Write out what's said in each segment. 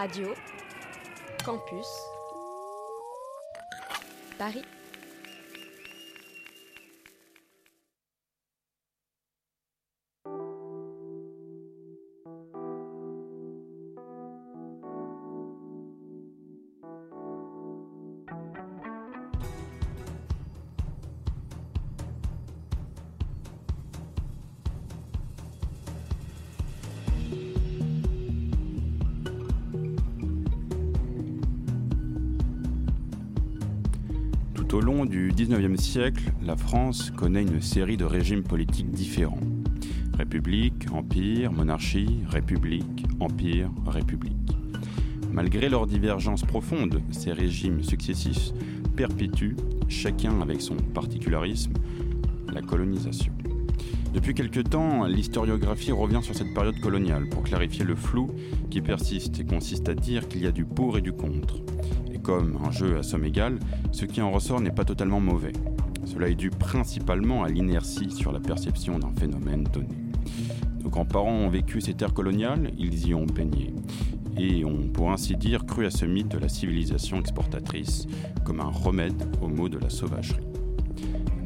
Radio Campus Paris XIXe siècle, la France connaît une série de régimes politiques différents. République, empire, monarchie, république, empire, république. Malgré leurs divergences profondes, ces régimes successifs perpétuent, chacun avec son particularisme, la colonisation. Depuis quelque temps, l'historiographie revient sur cette période coloniale pour clarifier le flou qui persiste et consiste à dire qu'il y a du pour et du contre. Comme un jeu à somme égale, ce qui en ressort n'est pas totalement mauvais. Cela est dû principalement à l'inertie sur la perception d'un phénomène donné. Nos grands-parents ont vécu ces terres coloniales, ils y ont baigné, et ont pour ainsi dire cru à ce mythe de la civilisation exportatrice comme un remède au mot de la sauvagerie.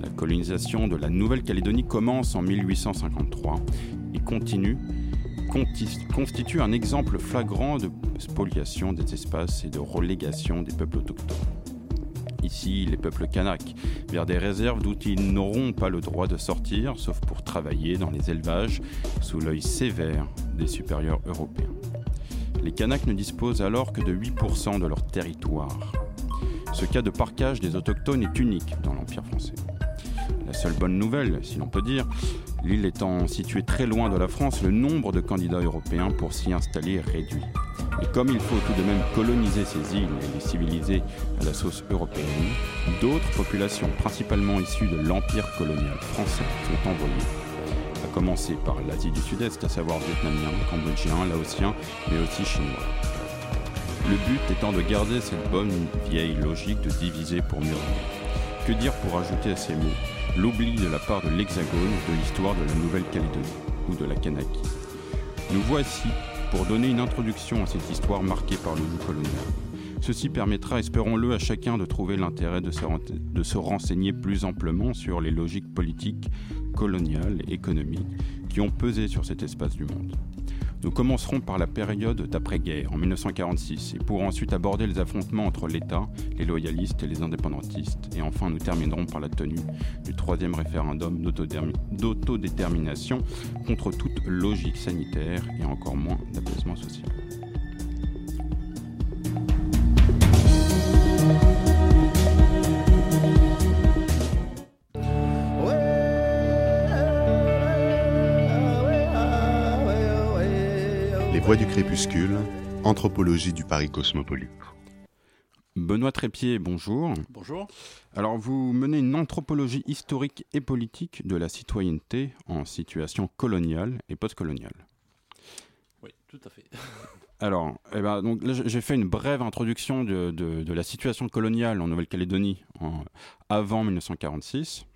La colonisation de la Nouvelle-Calédonie commence en 1853 et continue, constitue un exemple flagrant de spoliation des espaces et de relégation des peuples autochtones. Ici, les peuples kanaks, vers des réserves d'où ils n'auront pas le droit de sortir, sauf pour travailler dans les élevages, sous l'œil sévère des supérieurs européens. Les Kanaks ne disposent alors que de 8% de leur territoire. Ce cas de parquage des autochtones est unique dans l'Empire français. La seule bonne nouvelle, si l'on peut dire, l'île étant située très loin de la France, le nombre de candidats européens pour s'y installer est réduit. Et comme il faut tout de même coloniser ces îles et les civiliser à la sauce européenne, d'autres populations, principalement issues de l'empire colonial français, sont envoyées. À commencer par l'Asie du Sud-Est, à savoir vietnamien, cambodgien, laotien, mais aussi chinois. Le but étant de garder cette bonne vieille logique de diviser pour mieux. Que dire pour ajouter à ces mots? L'oubli de la part de l'Hexagone de l'histoire de la Nouvelle-Calédonie ou de la Kanaki Nous voici pour donner une introduction à cette histoire marquée par le joug colonial. Ceci permettra, espérons-le, à chacun de trouver l'intérêt de se renseigner plus amplement sur les logiques politiques, coloniales et économiques qui ont pesé sur cet espace du monde. Nous commencerons par la période d'après-guerre, en 1946, et pour ensuite aborder les affrontements entre l'État, les loyalistes et les indépendantistes. Et enfin, nous terminerons par la tenue du troisième référendum d'autodétermination contre toute logique sanitaire et encore moins d'apaisement social. Voix du crépuscule, anthropologie du Paris cosmopolite. Benoît Trépied, bonjour. Bonjour. Alors, vous menez une anthropologie historique et politique de la citoyenneté en situation coloniale et postcoloniale. Oui, tout à fait. Alors, eh ben, donc là, j'ai fait une brève introduction de, de, de la situation coloniale en Nouvelle-Calédonie avant 1946.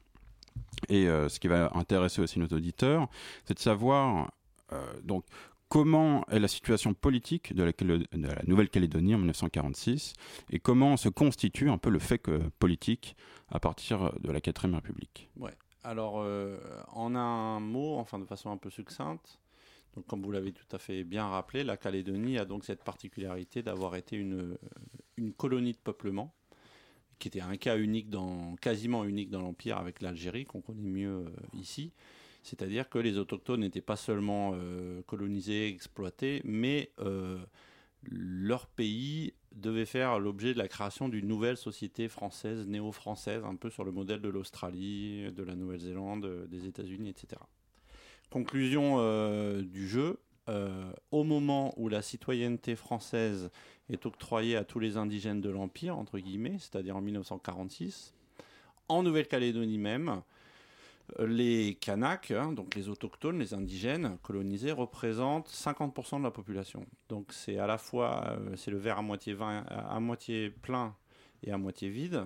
Et euh, ce qui va intéresser aussi nos auditeurs, c'est de savoir euh, donc comment est la situation politique de la, Nouvelle-Calédonie en 1946 et comment se constitue un peu le fait que, politique à partir de la 4ème République? Ouais. Alors, euh, en un mot, enfin de façon un peu succincte, donc comme vous l'avez tout à fait bien rappelé, la Calédonie a donc cette particularité d'avoir été une, une colonie de peuplement qui était un cas unique dans, quasiment unique dans l'Empire avec l'Algérie, qu'on connaît mieux euh, ici. C'est-à-dire que les autochtones n'étaient pas seulement euh, colonisés, exploités, mais euh, leur pays devait faire l'objet de la création d'une nouvelle société française, néo-française, un peu sur le modèle de l'Australie, de la Nouvelle-Zélande, des États-Unis, etc. Conclusion euh, du jeu, euh, au moment où la citoyenneté française est octroyée à tous les indigènes de l'Empire, entre guillemets, c'est-à-dire en 1946, en Nouvelle-Calédonie même, les Kanaks, hein, donc les autochtones, les indigènes colonisés, représentent 50% de la population. Donc c'est à la fois euh, c'est le verre à moitié, vin, à moitié plein et à moitié vide.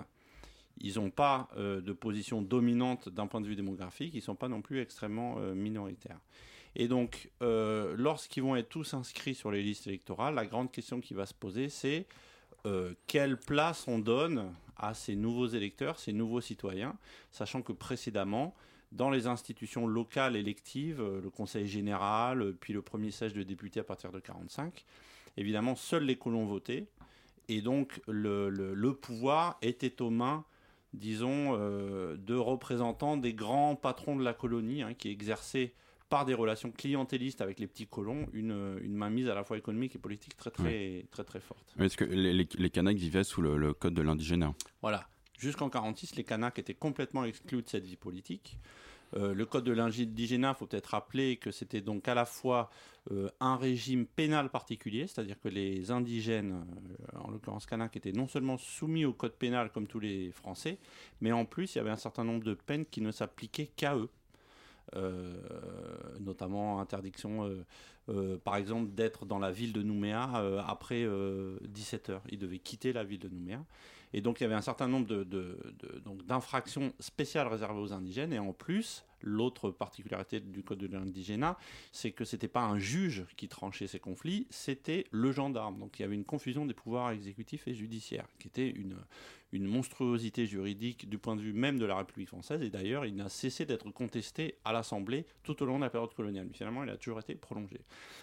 Ils n'ont pas euh, de position dominante d'un point de vue démographique, ils ne sont pas non plus extrêmement euh, minoritaires. Et donc, lorsqu'ils vont être tous inscrits sur les listes électorales, la grande question qui va se poser, c'est quelle place on donne à ces nouveaux électeurs, ces nouveaux citoyens, sachant que précédemment, dans les institutions locales électives, euh, le Conseil général, euh, puis le premier siège de députés à partir de 45, évidemment, seuls les colons votaient, et donc le, le- le pouvoir était aux mains, disons, euh, de représentants des grands patrons de la colonie, hein, qui exerçaient par des relations clientélistes avec les petits colons, une, une mainmise à la fois économique et politique très très très très, forte. Est-ce que les, les, les Kanaks vivaient sous le, le code de l'indigénat? Voilà. Jusqu'en 46, les Kanaks étaient complètement exclus de cette vie politique. Euh, le code de l'indigénat, il faut peut-être rappeler que c'était donc à la fois euh, un régime pénal particulier, c'est-à-dire que les indigènes, euh, en l'occurrence Kanaks, étaient non seulement soumis au code pénal comme tous les Français, mais en plus il y avait un certain nombre de peines qui ne s'appliquaient qu'à eux. Notamment interdiction, par exemple, d'être dans la ville de Nouméa après 17 heures. Ils devaient quitter la ville de Nouméa. Et donc il y avait un certain nombre de, donc, d'infractions spéciales réservées aux indigènes. Et en plus, l'autre particularité du code de l'indigénat, c'est que c'était pas un juge qui tranchait ces conflits, c'était le gendarme. Donc il y avait une confusion des pouvoirs exécutifs et judiciaires, qui était une, une monstruosité juridique du point de vue même de la République française. Et d'ailleurs, il n'a cessé d'être contesté à l'Assemblée tout au long de la période coloniale. Mais finalement, il a toujours été prolongé.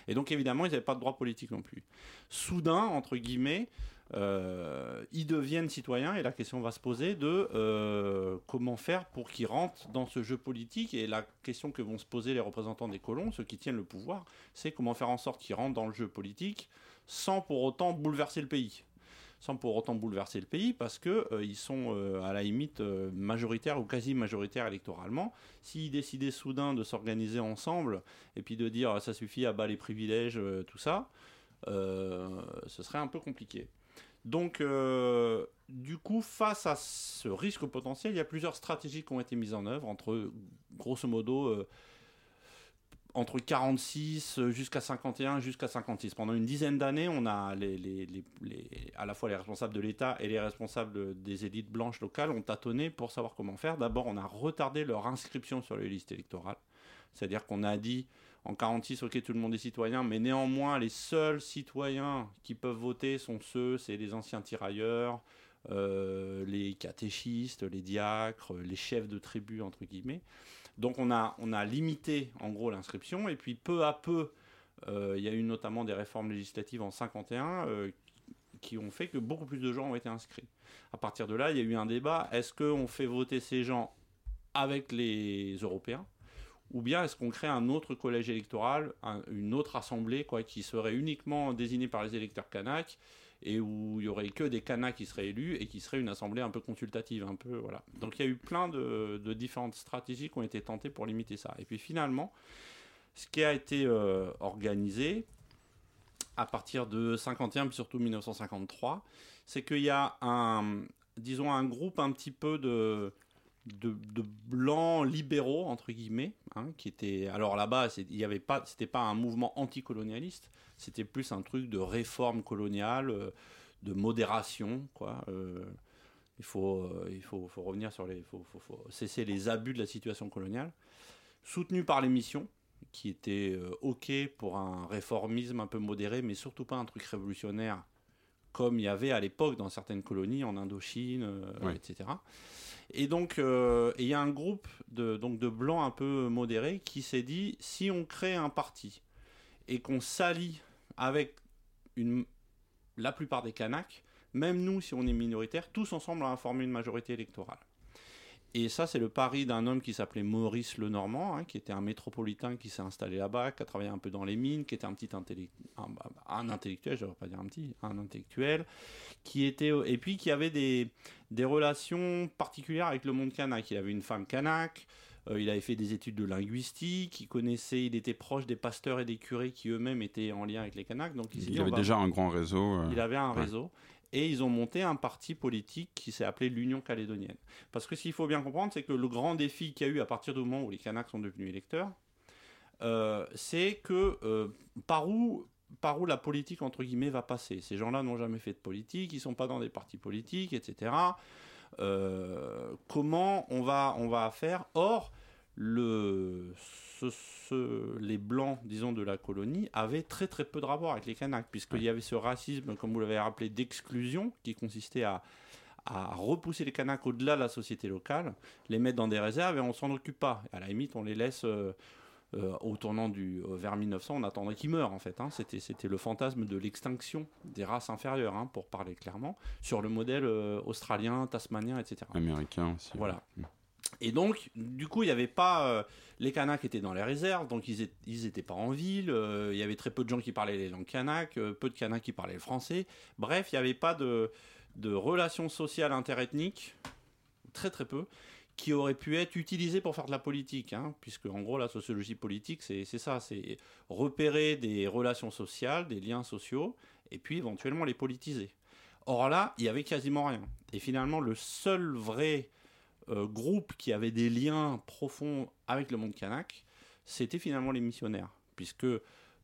Et donc évidemment, ils n'avaient pas de droit politique non plus. Soudain, entre guillemets, euh, ils deviennent citoyens et la question va se poser de euh, comment faire pour qu'ils rentrent dans ce jeu politique et la question que vont se poser les représentants des colons, ceux qui tiennent le pouvoir, c'est comment faire en sorte qu'ils rentrent dans le jeu politique sans pour autant bouleverser le pays sans pour autant bouleverser le pays, parce que euh, ils sont à la limite euh, majoritaires ou quasi majoritaires électoralement. S'ils décidaient soudain de s'organiser ensemble et puis de dire ah, ça suffit à bas les privilèges, tout ça, ce serait un peu compliqué. Donc, euh, du coup, face à ce risque potentiel, il y a plusieurs stratégies qui ont été mises en œuvre entre, grosso modo, euh, entre 46 jusqu'à 51 jusqu'à 56. Pendant une dizaine d'années, on a à la fois les responsables de l'État et les responsables des élites blanches locales ont tâtonné pour savoir comment faire. D'abord, on a retardé leur inscription sur les listes électorales. C'est-à-dire qu'on a dit en 46, ok, tout le monde est citoyen, mais néanmoins, les seuls citoyens qui peuvent voter sont ceux, c'est les anciens tirailleurs, euh, les catéchistes, les diacres, les chefs de tribu, entre guillemets. Donc on a, limité en gros l'inscription, et puis peu à peu, euh, il y a eu notamment des réformes législatives en 51 euh, qui ont fait que beaucoup plus de gens ont été inscrits. À partir de là, il y a eu un débat, est-ce qu'on fait voter ces gens avec les Européens? Ou bien est-ce qu'on crée un autre collège électoral, un- une autre assemblée quoi, qui serait uniquement désignée par les électeurs Kanaks et où il y aurait que des Kanaks qui seraient élus et qui serait une assemblée un peu consultative, un peu voilà. Donc il y a eu plein de, de différentes stratégies qui ont été tentées pour limiter ça. Et puis finalement, ce qui a été euh, organisé à partir de 51 puis surtout 1953, c'est qu'il y a un, disons un groupe un petit peu de de, de blancs libéraux entre guillemets, hein, qui était alors là-bas, il y avait pas, c'était pas un mouvement anticolonialiste, c'était plus un truc de réforme coloniale, euh, de modération, quoi. euh, il faut, euh, il faut, faut revenir sur les, il faut, faut- faut cesser les abus de la situation coloniale, soutenu par les missions, qui étaient ok pour un réformisme un peu modéré, mais surtout pas un truc révolutionnaire comme il y avait à l'époque dans certaines colonies en Indochine, etc. Et donc, euh, il y a un groupe de, donc de blancs un peu modérés qui s'est dit si on crée un parti et qu'on s'allie avec la plupart des Kanaks, même nous, si on est minoritaire, tous ensemble, on va former une majorité électorale. Et ça, c'est le pari d'un homme qui s'appelait Maurice Lenormand, hein, qui était un métropolitain qui s'est installé là-bas, qui a travaillé un peu dans les mines, qui était un petit un, un intellectuel, je ne pas dire un petit, un intellectuel, qui était et puis qui avait des, des relations particulières avec le monde kanak. Il avait une femme kanak, euh, il avait fait des études de linguistique, il connaissait, il était proche des pasteurs et des curés qui eux-mêmes étaient en lien avec les kanaks. Donc il, dit, avait va- déjà un grand réseau. euh, il avait un ouais. réseau. Et ils ont monté un parti politique qui s'est appelé l'Union calédonienne. Parce que s'il faut bien comprendre, c'est que le grand défi qu'il y a eu à partir du moment où les Kanaks sont devenus électeurs, euh, c'est que euh, par, où, par où la politique, entre guillemets, va passer. Ces gens-là n'ont jamais fait de politique, ils ne sont pas dans des partis politiques, etc. Euh, comment on va, on va faire? Or, le, les blancs, disons, de la colonie avaient très très peu de rapport avec les Kanaks, puisqu'il y avait ce racisme, comme vous l'avez rappelé, d'exclusion, qui consistait à, à repousser les Kanaks au-delà de la société locale, les mettre dans des réserves et on s'en occupe pas. À la limite, on les laisse euh, euh, au tournant du vers 1900, on attendrait qu'ils meurent en fait. Hein. C'était c'était le fantasme de l'extinction des races inférieures, hein, pour parler clairement, sur le modèle euh, australien, tasmanien, etc. Américain aussi. Voilà. Et donc, du coup, il n'y avait pas. les Kanaks étaient dans les réserves, donc ils n'étaient pas en ville. Il y avait très peu de gens qui parlaient les langues Kanaks, peu de Kanaks qui parlaient le français. Bref, il n'y avait pas de de relations sociales interethniques, très très peu, qui auraient pu être utilisées pour faire de la politique, hein, puisque en gros la sociologie politique c'est ça, c'est repérer des relations sociales, des liens sociaux, et puis éventuellement les politiser. Or là, il y avait quasiment rien. Et finalement, le seul vrai euh, groupe qui avait des liens profonds avec le monde kanak, c'était finalement les missionnaires, puisque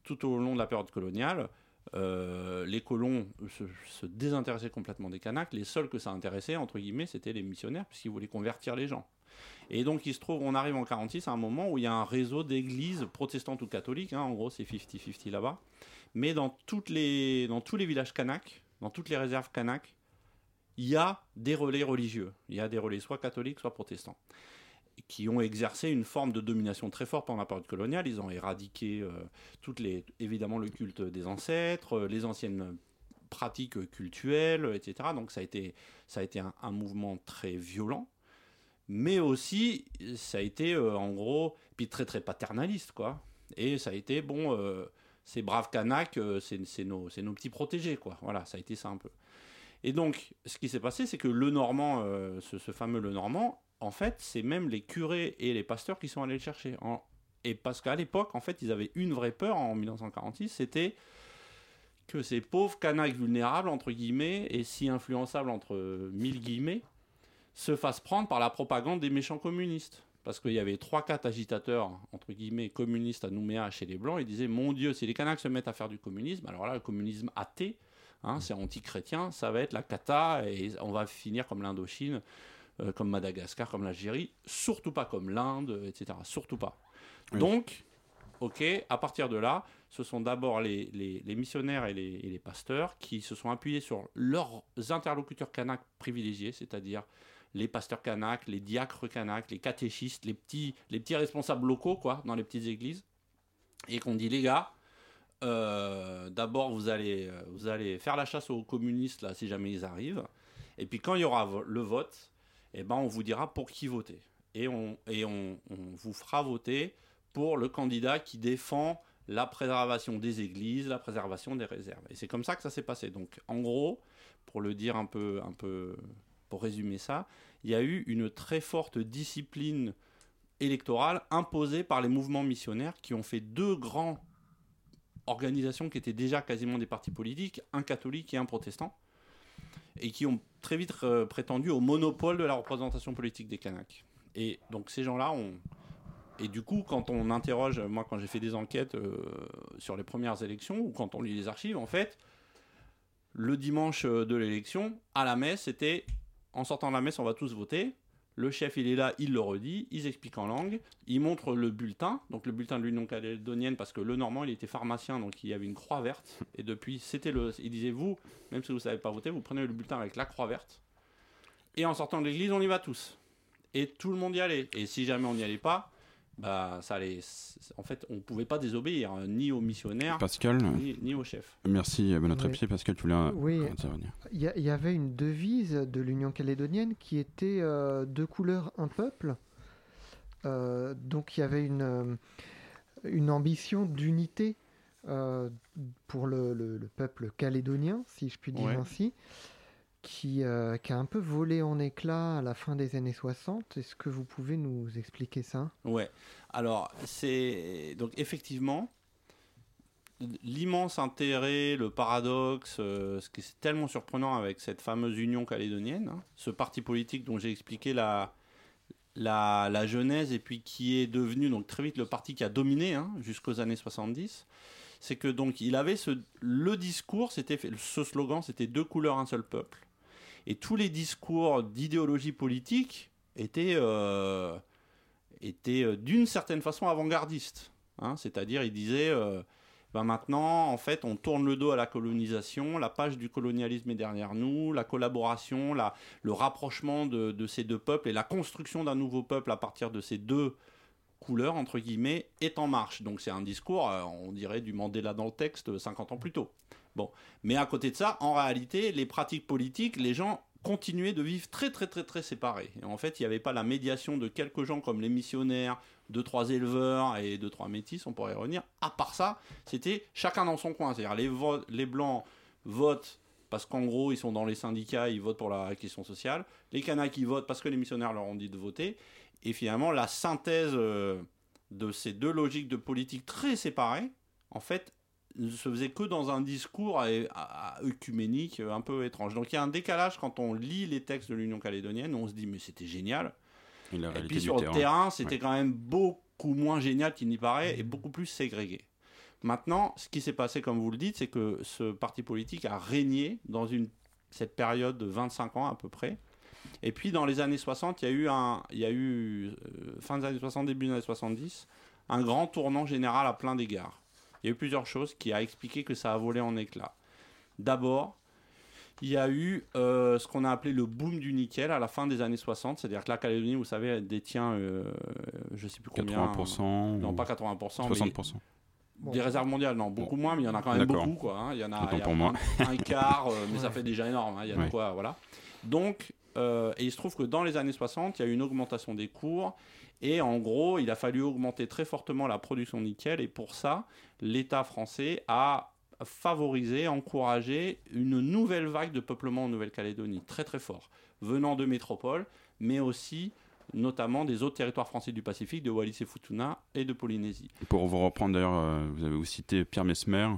tout au long de la période coloniale, euh, les colons se, désintéressaient complètement des Kanaks. Les seuls que ça intéressait, entre guillemets, c'était les missionnaires, puisqu'ils voulaient convertir les gens. Et donc, il se trouve, on arrive en 46 à un moment où il y a un réseau d'églises protestantes ou catholiques, hein, en gros, c'est 50-50 là-bas. Mais dans, dans tous les villages Kanaks, dans toutes les réserves Kanaks, il y a des relais religieux. Il y a des relais soit catholiques, soit protestants qui ont exercé une forme de domination très forte pendant la période coloniale. Ils ont éradiqué euh, toutes les, évidemment le culte des ancêtres, euh, les anciennes pratiques cultuelles, etc. Donc ça a été, ça a été un, mouvement très violent, mais aussi ça a été euh, en gros, puis très très paternaliste quoi. Et ça a été bon, ces braves Kanaks, c'est nos, nos petits protégés quoi. Voilà, ça a été ça un peu. Et donc, ce qui s'est passé, c'est que le Normand, ce, ce, fameux Le Normand, en fait, c'est même les curés et les pasteurs qui sont allés le chercher. Et parce qu'à l'époque, en fait, ils avaient une vraie peur en 1946, c'était que ces pauvres canaques vulnérables, entre guillemets, et si influençables, entre mille guillemets, se fassent prendre par la propagande des méchants communistes. Parce qu'il y avait trois, quatre agitateurs, entre guillemets, communistes à Nouméa chez les Blancs, ils disaient Mon Dieu, si les Kanaks se mettent à faire du communisme, alors là, le communisme athée, hein, c'est anti-chrétien, ça va être la cata, et on va finir comme l'Indochine euh, comme Madagascar, comme l'Algérie, surtout pas comme l'Inde, etc. Surtout pas. Donc, ok, à partir de là, ce sont d'abord les, les, missionnaires et les, et les, pasteurs qui se sont appuyés sur leurs interlocuteurs kanaks privilégiés, c'est-à-dire les pasteurs kanaks, les diacres kanaks, les catéchistes, les petits, les petits responsables locaux, quoi, dans les petites églises, et qu'on dit les gars, euh, d'abord vous allez, euh, vous allez faire la chasse aux communistes là, si jamais ils arrivent, et puis quand il y aura le vote, eh ben, on vous dira pour qui voter. Et, on, et on, vous fera voter pour le candidat qui défend la préservation des églises, la préservation des réserves. Et c'est comme ça que ça s'est passé. Donc, en gros, pour le dire un peu, un peu, pour résumer ça, il y a eu une très forte discipline électorale imposée par les mouvements missionnaires qui ont fait deux grandes organisations qui étaient déjà quasiment des partis politiques, un catholique et un protestant, et qui ont très vite euh, prétendu au monopole de la représentation politique des Kanaks. Et donc ces gens-là ont... Et du coup, quand on interroge, moi quand j'ai fait des enquêtes euh, sur les premières élections, ou quand on lit les archives, en fait, le dimanche de l'élection, à la messe, c'était en sortant de la messe, on va tous voter. Le chef, il est là, il le redit, ils expliquent en langue, ils montrent le bulletin, donc le bulletin de l'Union calédonienne, parce que le Normand, il était pharmacien, donc il y avait une croix verte, et depuis, c'était le. Il disait, vous, même si vous ne savez pas voter, vous prenez le bulletin avec la croix verte, et en sortant de l'église, on y va tous. Et tout le monde y allait. Et si jamais on n'y allait pas, bah, ça allait, en fait, on ne pouvait pas désobéir, hein, ni aux missionnaires, Pascal, ni, au chef. Merci, à notre pied, Pascal, tu voulais oui. intervenir. Il y, avait une devise de l'Union calédonienne qui était euh, deux couleurs, un peuple. Euh, donc il y avait une, euh, une ambition d'unité pour le, le, peuple calédonien, si je puis dire ainsi qui, euh, qui, a un peu volé en éclats à la fin des années 60. Est-ce que vous pouvez nous expliquer ça? Ouais. Alors, c'est. Donc, effectivement, l'immense intérêt, le paradoxe, euh, ce qui est tellement surprenant avec cette fameuse union calédonienne, hein, ce parti politique dont j'ai expliqué la, la, la, genèse et puis qui est devenu donc très vite le parti qui a dominé hein, jusqu'aux années 70 c'est que donc il avait ce le discours c'était ce slogan c'était deux couleurs un seul peuple et tous les discours d'idéologie politique étaient, euh, était d'une certaine façon avant-gardiste. Hein. C'est-à-dire, il disait ben maintenant, en fait, on tourne le dos à la colonisation, la page du colonialisme est derrière nous, la collaboration, la, le rapprochement de, ces deux peuples et la construction d'un nouveau peuple à partir de ces deux couleurs, entre guillemets, est en marche. Donc c'est un discours, euh, on dirait, du Mandela dans le texte 50 ans plus tôt. Bon. Mais à côté de ça, en réalité, les pratiques politiques, les gens continuaient de vivre très très très très séparés. Et en fait, il n'y avait pas la médiation de quelques gens comme les missionnaires, deux trois éleveurs et deux trois métis, on pourrait y revenir. À part ça, c'était chacun dans son coin. C'est-à-dire les, les blancs votent parce qu'en gros ils sont dans les syndicats, ils votent pour la question sociale. Les Kanaks ils votent parce que les missionnaires leur ont dit de voter. Et finalement, la synthèse euh, de ces deux logiques de politique très séparées, en fait, ne se faisait que dans un discours œcuménique un peu étrange. Donc il y a un décalage quand on lit les textes de l'Union calédonienne, on se dit mais c'était génial. Et, puis sur le terrain, c'était quand même beaucoup moins génial qu'il n'y paraît et beaucoup plus ségrégué. Maintenant, ce qui s'est passé, comme vous le dites, c'est que ce parti politique a régné dans une, cette période de 25 ans à peu près. Et puis dans les années 60, il y a eu, un, il y a eu euh, fin des années 60, début des années 70, un grand tournant général à plein d'égards. Il y a eu plusieurs choses qui a expliqué que ça a volé en éclats. D'abord, il y a eu euh, ce qu'on a appelé le boom du nickel à la fin des années 60, c'est-à-dire que la Calédonie, vous savez, détient, euh, je ne sais plus combien. 80%. Non, pas 80%. 60%. des réserves mondiales, non, beaucoup moins, mais il y en a quand même beaucoup. Quoi, hein. Il y en a, Un, quart, euh, mais ça fait déjà énorme. Hein. Il y a de quoi, voilà. Donc, et il se trouve que dans les années 60, il y a eu une augmentation des cours et en gros, il a fallu augmenter très fortement la production de nickel. Et pour ça, l'État français a favorisé, encouragé une nouvelle vague de peuplement en Nouvelle-Calédonie, très très fort, venant de métropoles, mais aussi notamment des autres territoires français du Pacifique, de Wallis et Futuna et de Polynésie. Pour vous reprendre d'ailleurs, euh, vous avez aussi cité Pierre Mesmer,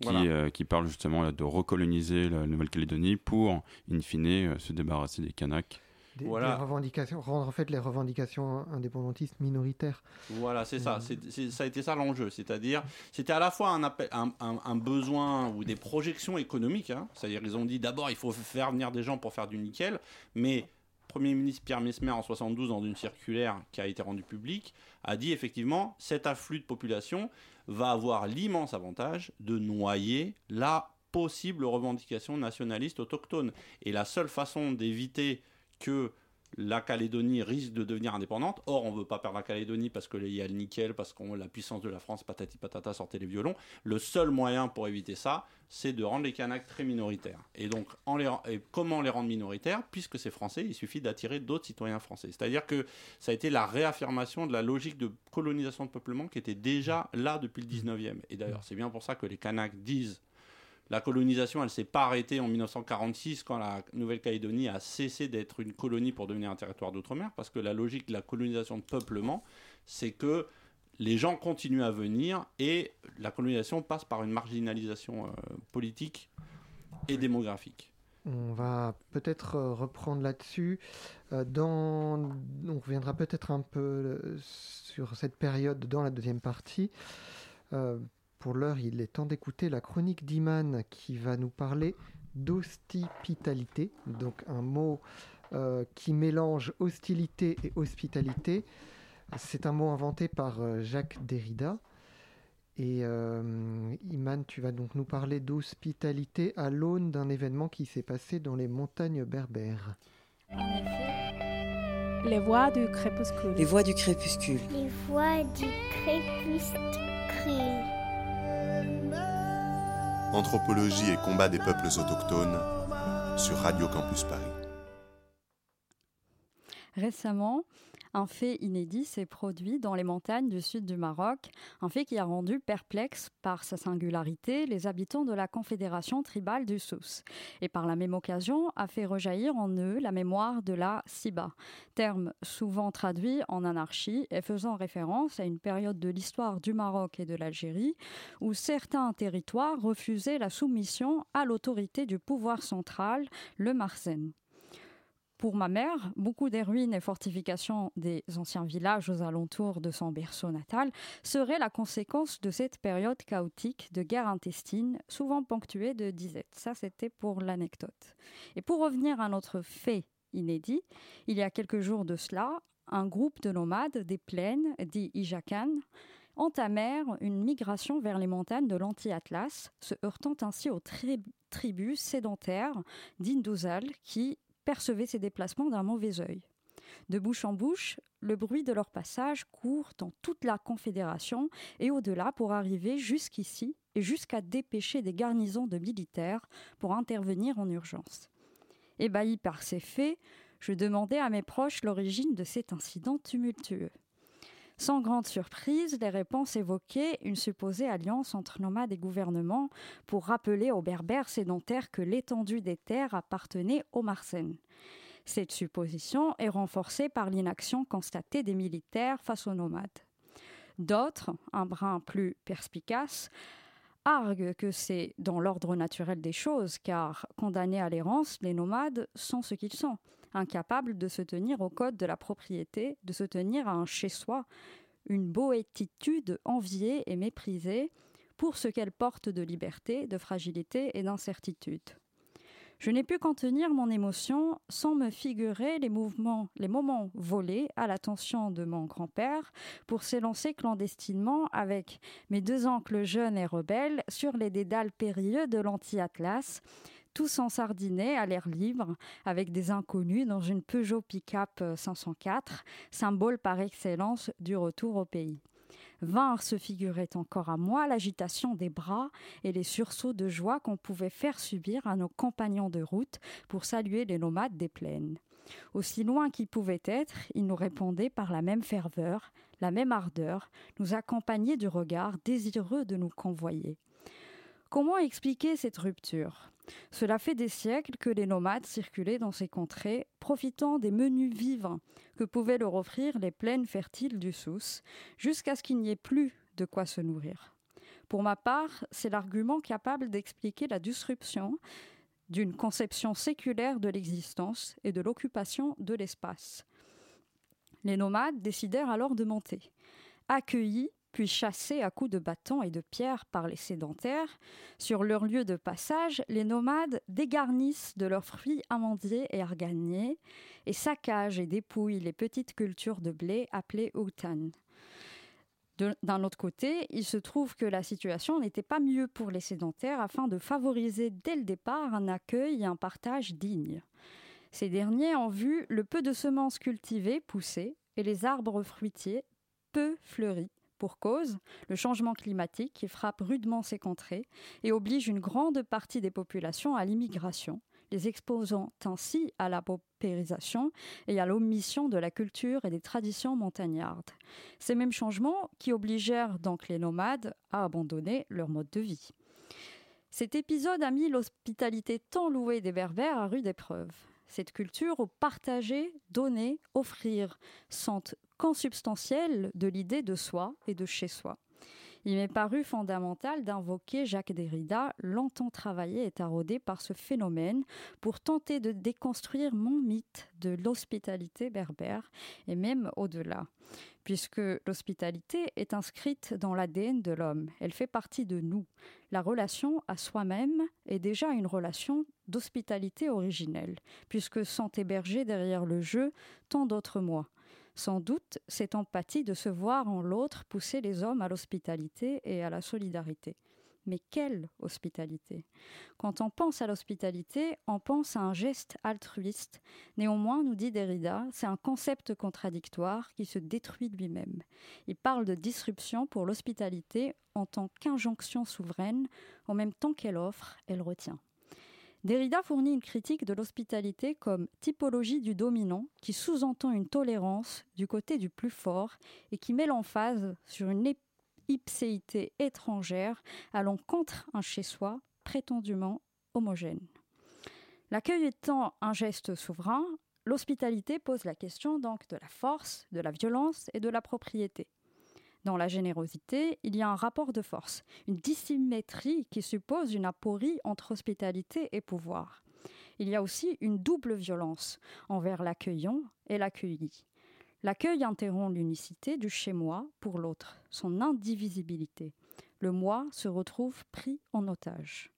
qui, euh, qui parle justement de recoloniser la Nouvelle-Calédonie pour, in fine, euh, se débarrasser des Kanaks voilà. revendications, rendre en fait les revendications indépendantistes minoritaires. Voilà, c'est ça. C'est, ça a été ça l'enjeu. C'est-à-dire, c'était à la fois un, appel, un, un, besoin ou des projections économiques. Hein. C'est-à-dire, ils ont dit d'abord, il faut faire venir des gens pour faire du nickel. Mais Premier ministre Pierre Mesmer, en 72, dans une circulaire qui a été rendue publique, a dit effectivement, cet afflux de population va avoir l'immense avantage de noyer la possible revendication nationaliste autochtone. Et la seule façon d'éviter que la Calédonie risque de devenir indépendante. Or, on ne veut pas perdre la Calédonie parce qu'il y a le nickel, parce que la puissance de la France, patati patata, sortait les violons. Le seul moyen pour éviter ça, c'est de rendre les Kanaks très minoritaires. Et donc, comment les rendre minoritaires? Puisque c'est français, il suffit d'attirer d'autres citoyens français. C'est-à-dire que ça a été la réaffirmation de la logique de colonisation de peuplement qui était déjà là depuis le 19e. Et d'ailleurs, c'est bien pour ça que les Kanaks disent la colonisation, elle s'est pas arrêtée en 1946 quand la Nouvelle-Calédonie a cessé d'être une colonie pour devenir un territoire d'outre-mer, parce que la logique de la colonisation de peuplement, c'est que les gens continuent à venir et la colonisation passe par une marginalisation euh, politique et démographique. On va peut-être euh, reprendre là-dessus. Euh, dans... On reviendra peut-être un peu sur cette période dans la deuxième partie. Pour l'heure, il est temps d'écouter la chronique d'Iman qui va nous parler d'hospitalité, donc un mot euh, qui mélange hostilité et hospitalité. C'est un mot inventé par euh, Jacques Derrida. Et euh, Iman, tu vas donc nous parler d'hospitalité à l'aune d'un événement qui s'est passé dans les montagnes berbères. En effet, les voix du crépuscule. Les voix du crépuscule. Les voix du crépuscule. Anthropologie et combat des peuples autochtones sur Radio Campus Paris. Récemment, un fait inédit s'est produit dans les montagnes du sud du Maroc, un fait qui a rendu perplexe par sa singularité les habitants de la Confédération tribale du Souss, et par la même occasion a fait rejaillir en eux la mémoire de la Siba, terme souvent traduit en anarchie et faisant référence à une période de l'histoire du Maroc et de l'Algérie où certains territoires refusaient la soumission à l'autorité du pouvoir central, le Marsen. Pour ma mère, beaucoup des ruines et fortifications des anciens villages aux alentours de son berceau natal seraient la conséquence de cette période chaotique de guerre intestine, souvent ponctuée de disettes. Ça, c'était pour l'anecdote. Et pour revenir à notre fait inédit. Il y a quelques jours de cela, un groupe de nomades des plaines, dit Ijakan, entamèrent une migration vers les montagnes de l'Anti-Atlas, se heurtant ainsi aux tribus sédentaires d'Indouzal qui percevaient ces déplacements d'un mauvais œil. De bouche en bouche, le bruit de leur passage court dans toute la Confédération et au-delà pour arriver jusqu'ici et jusqu'à dépêcher des garnisons de militaires pour intervenir en urgence. Ébahi par ces faits, je demandais à mes proches l'origine de cet incident tumultueux. Sans grande surprise, les réponses évoquaient une supposée alliance entre nomades et gouvernements pour rappeler aux berbères sédentaires que l'étendue des terres appartenait aux Marsen. Cette supposition est renforcée par l'inaction constatée des militaires face aux nomades. D'autres, un brin plus perspicace, arguent que c'est dans l'ordre naturel des choses, car condamnés à l'errance, les nomades sont ce qu'ils sont incapable de se tenir au code de la propriété, de se tenir à un chez-soi, une boétitude enviée et méprisée pour ce qu'elle porte de liberté, de fragilité et d'incertitude. Je n'ai pu contenir mon émotion sans me figurer les mouvements, les moments volés à l'attention de mon grand-père pour s'élancer clandestinement avec mes deux oncles jeunes et rebelles sur les dédales périlleux de l'anti-Atlas, tous en sardinet à l'air libre, avec des inconnus dans une Peugeot Pick-up 504, euh, symbole par excellence du retour au pays. Vinrent se figurait encore à moi l'agitation des bras et les sursauts de joie qu'on pouvait faire subir à nos compagnons de route pour saluer les nomades des plaines. Aussi loin qu'ils pouvaient être, ils nous répondaient par la même ferveur, la même ardeur, nous accompagnaient du regard, désireux de nous convoyer. Comment expliquer cette rupture? Cela fait des siècles que les nomades circulaient dans ces contrées, profitant des menus vivres que pouvaient leur offrir les plaines fertiles du Sousse, jusqu'à ce qu'il n'y ait plus de quoi se nourrir. Pour ma part, c'est l'argument capable d'expliquer la disruption d'une conception séculaire de l'existence et de l'occupation de l'espace. Les nomades décidèrent alors de monter. Accueillis puis chassés à coups de bâtons et de pierres par les sédentaires, sur leur lieu de passage, les nomades dégarnissent de leurs fruits amandiers et arganiers et saccagent et dépouillent les petites cultures de blé appelées outan. D'un autre côté, il se trouve que la situation n'était pas mieux pour les sédentaires afin de favoriser dès le départ un accueil et un partage dignes. Ces derniers ont vu le peu de semences cultivées pousser et les arbres fruitiers peu fleuris pour cause, le changement climatique qui frappe rudement ces contrées et oblige une grande partie des populations à l'immigration, les exposant ainsi à la paupérisation et à l'omission de la culture et des traditions montagnardes. Ces mêmes changements qui obligèrent donc les nomades à abandonner leur mode de vie. Cet épisode a mis l'hospitalité tant louée des Berbères à rude épreuve. Cette culture au partager, donner, offrir sont consubstantiel de l'idée de soi et de chez soi. Il m'est paru fondamental d'invoquer Jacques Derrida, longtemps travaillé et taraudé par ce phénomène, pour tenter de déconstruire mon mythe de l'hospitalité berbère, et même au-delà, puisque l'hospitalité est inscrite dans l'ADN de l'homme, elle fait partie de nous. La relation à soi-même est déjà une relation d'hospitalité originelle, puisque sont hébergés derrière le jeu tant d'autres moi. Sans doute, cette empathie de se voir en l'autre pousser les hommes à l'hospitalité et à la solidarité. Mais quelle hospitalité? Quand on pense à l'hospitalité, on pense à un geste altruiste. Néanmoins, nous dit Derrida, c'est un concept contradictoire qui se détruit lui-même. Il parle de disruption pour l'hospitalité en tant qu'injonction souveraine, en même temps qu'elle offre, elle retient. Derrida fournit une critique de l'hospitalité comme typologie du dominant qui sous-entend une tolérance du côté du plus fort et qui met l'emphase sur une ipséité étrangère allant contre un chez-soi prétendument homogène. L'accueil étant un geste souverain, l'hospitalité pose la question donc de la force, de la violence et de la propriété. Dans la générosité, il y a un rapport de force, une dissymétrie qui suppose une aporie entre hospitalité et pouvoir. Il y a aussi une double violence envers l'accueillant et l'accueilli. L'accueil interrompt l'unicité du chez-moi pour l'autre, son indivisibilité. Le moi se retrouve pris en otage.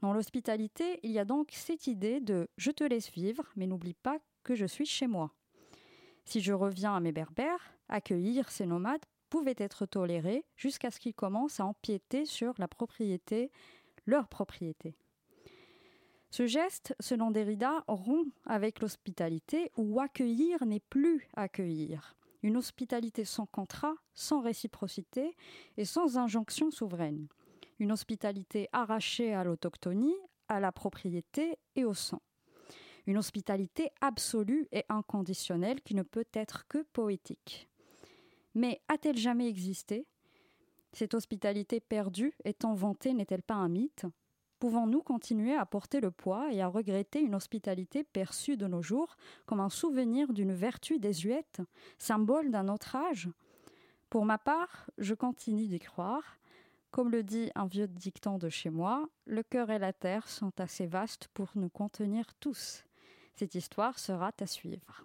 Dans l'hospitalité, il y a donc cette idée de je te laisse vivre, mais n'oublie pas que je suis chez moi. Si je reviens à mes berbères, accueillir ces nomades pouvait être toléré jusqu'à ce qu'ils commencent à empiéter sur la propriété, leur propriété. Ce geste, selon Derrida, rompt avec l'hospitalité où accueillir n'est plus accueillir. Une hospitalité sans contrat, sans réciprocité et sans injonction souveraine. Une hospitalité arrachée à l'autochtonie, à la propriété et au sang. Une hospitalité absolue et inconditionnelle qui ne peut être que poétique. Mais a-t-elle jamais existé? Cette hospitalité perdue étant vantée n'est-elle pas un mythe? Pouvons-nous continuer à porter le poids et à regretter une hospitalité perçue de nos jours comme un souvenir d'une vertu désuète, symbole d'un autre âge? Pour ma part, je continue d'y croire. Comme le dit un vieux dicton de chez moi, le cœur et la terre sont assez vastes pour nous contenir tous. Cette histoire sera à suivre.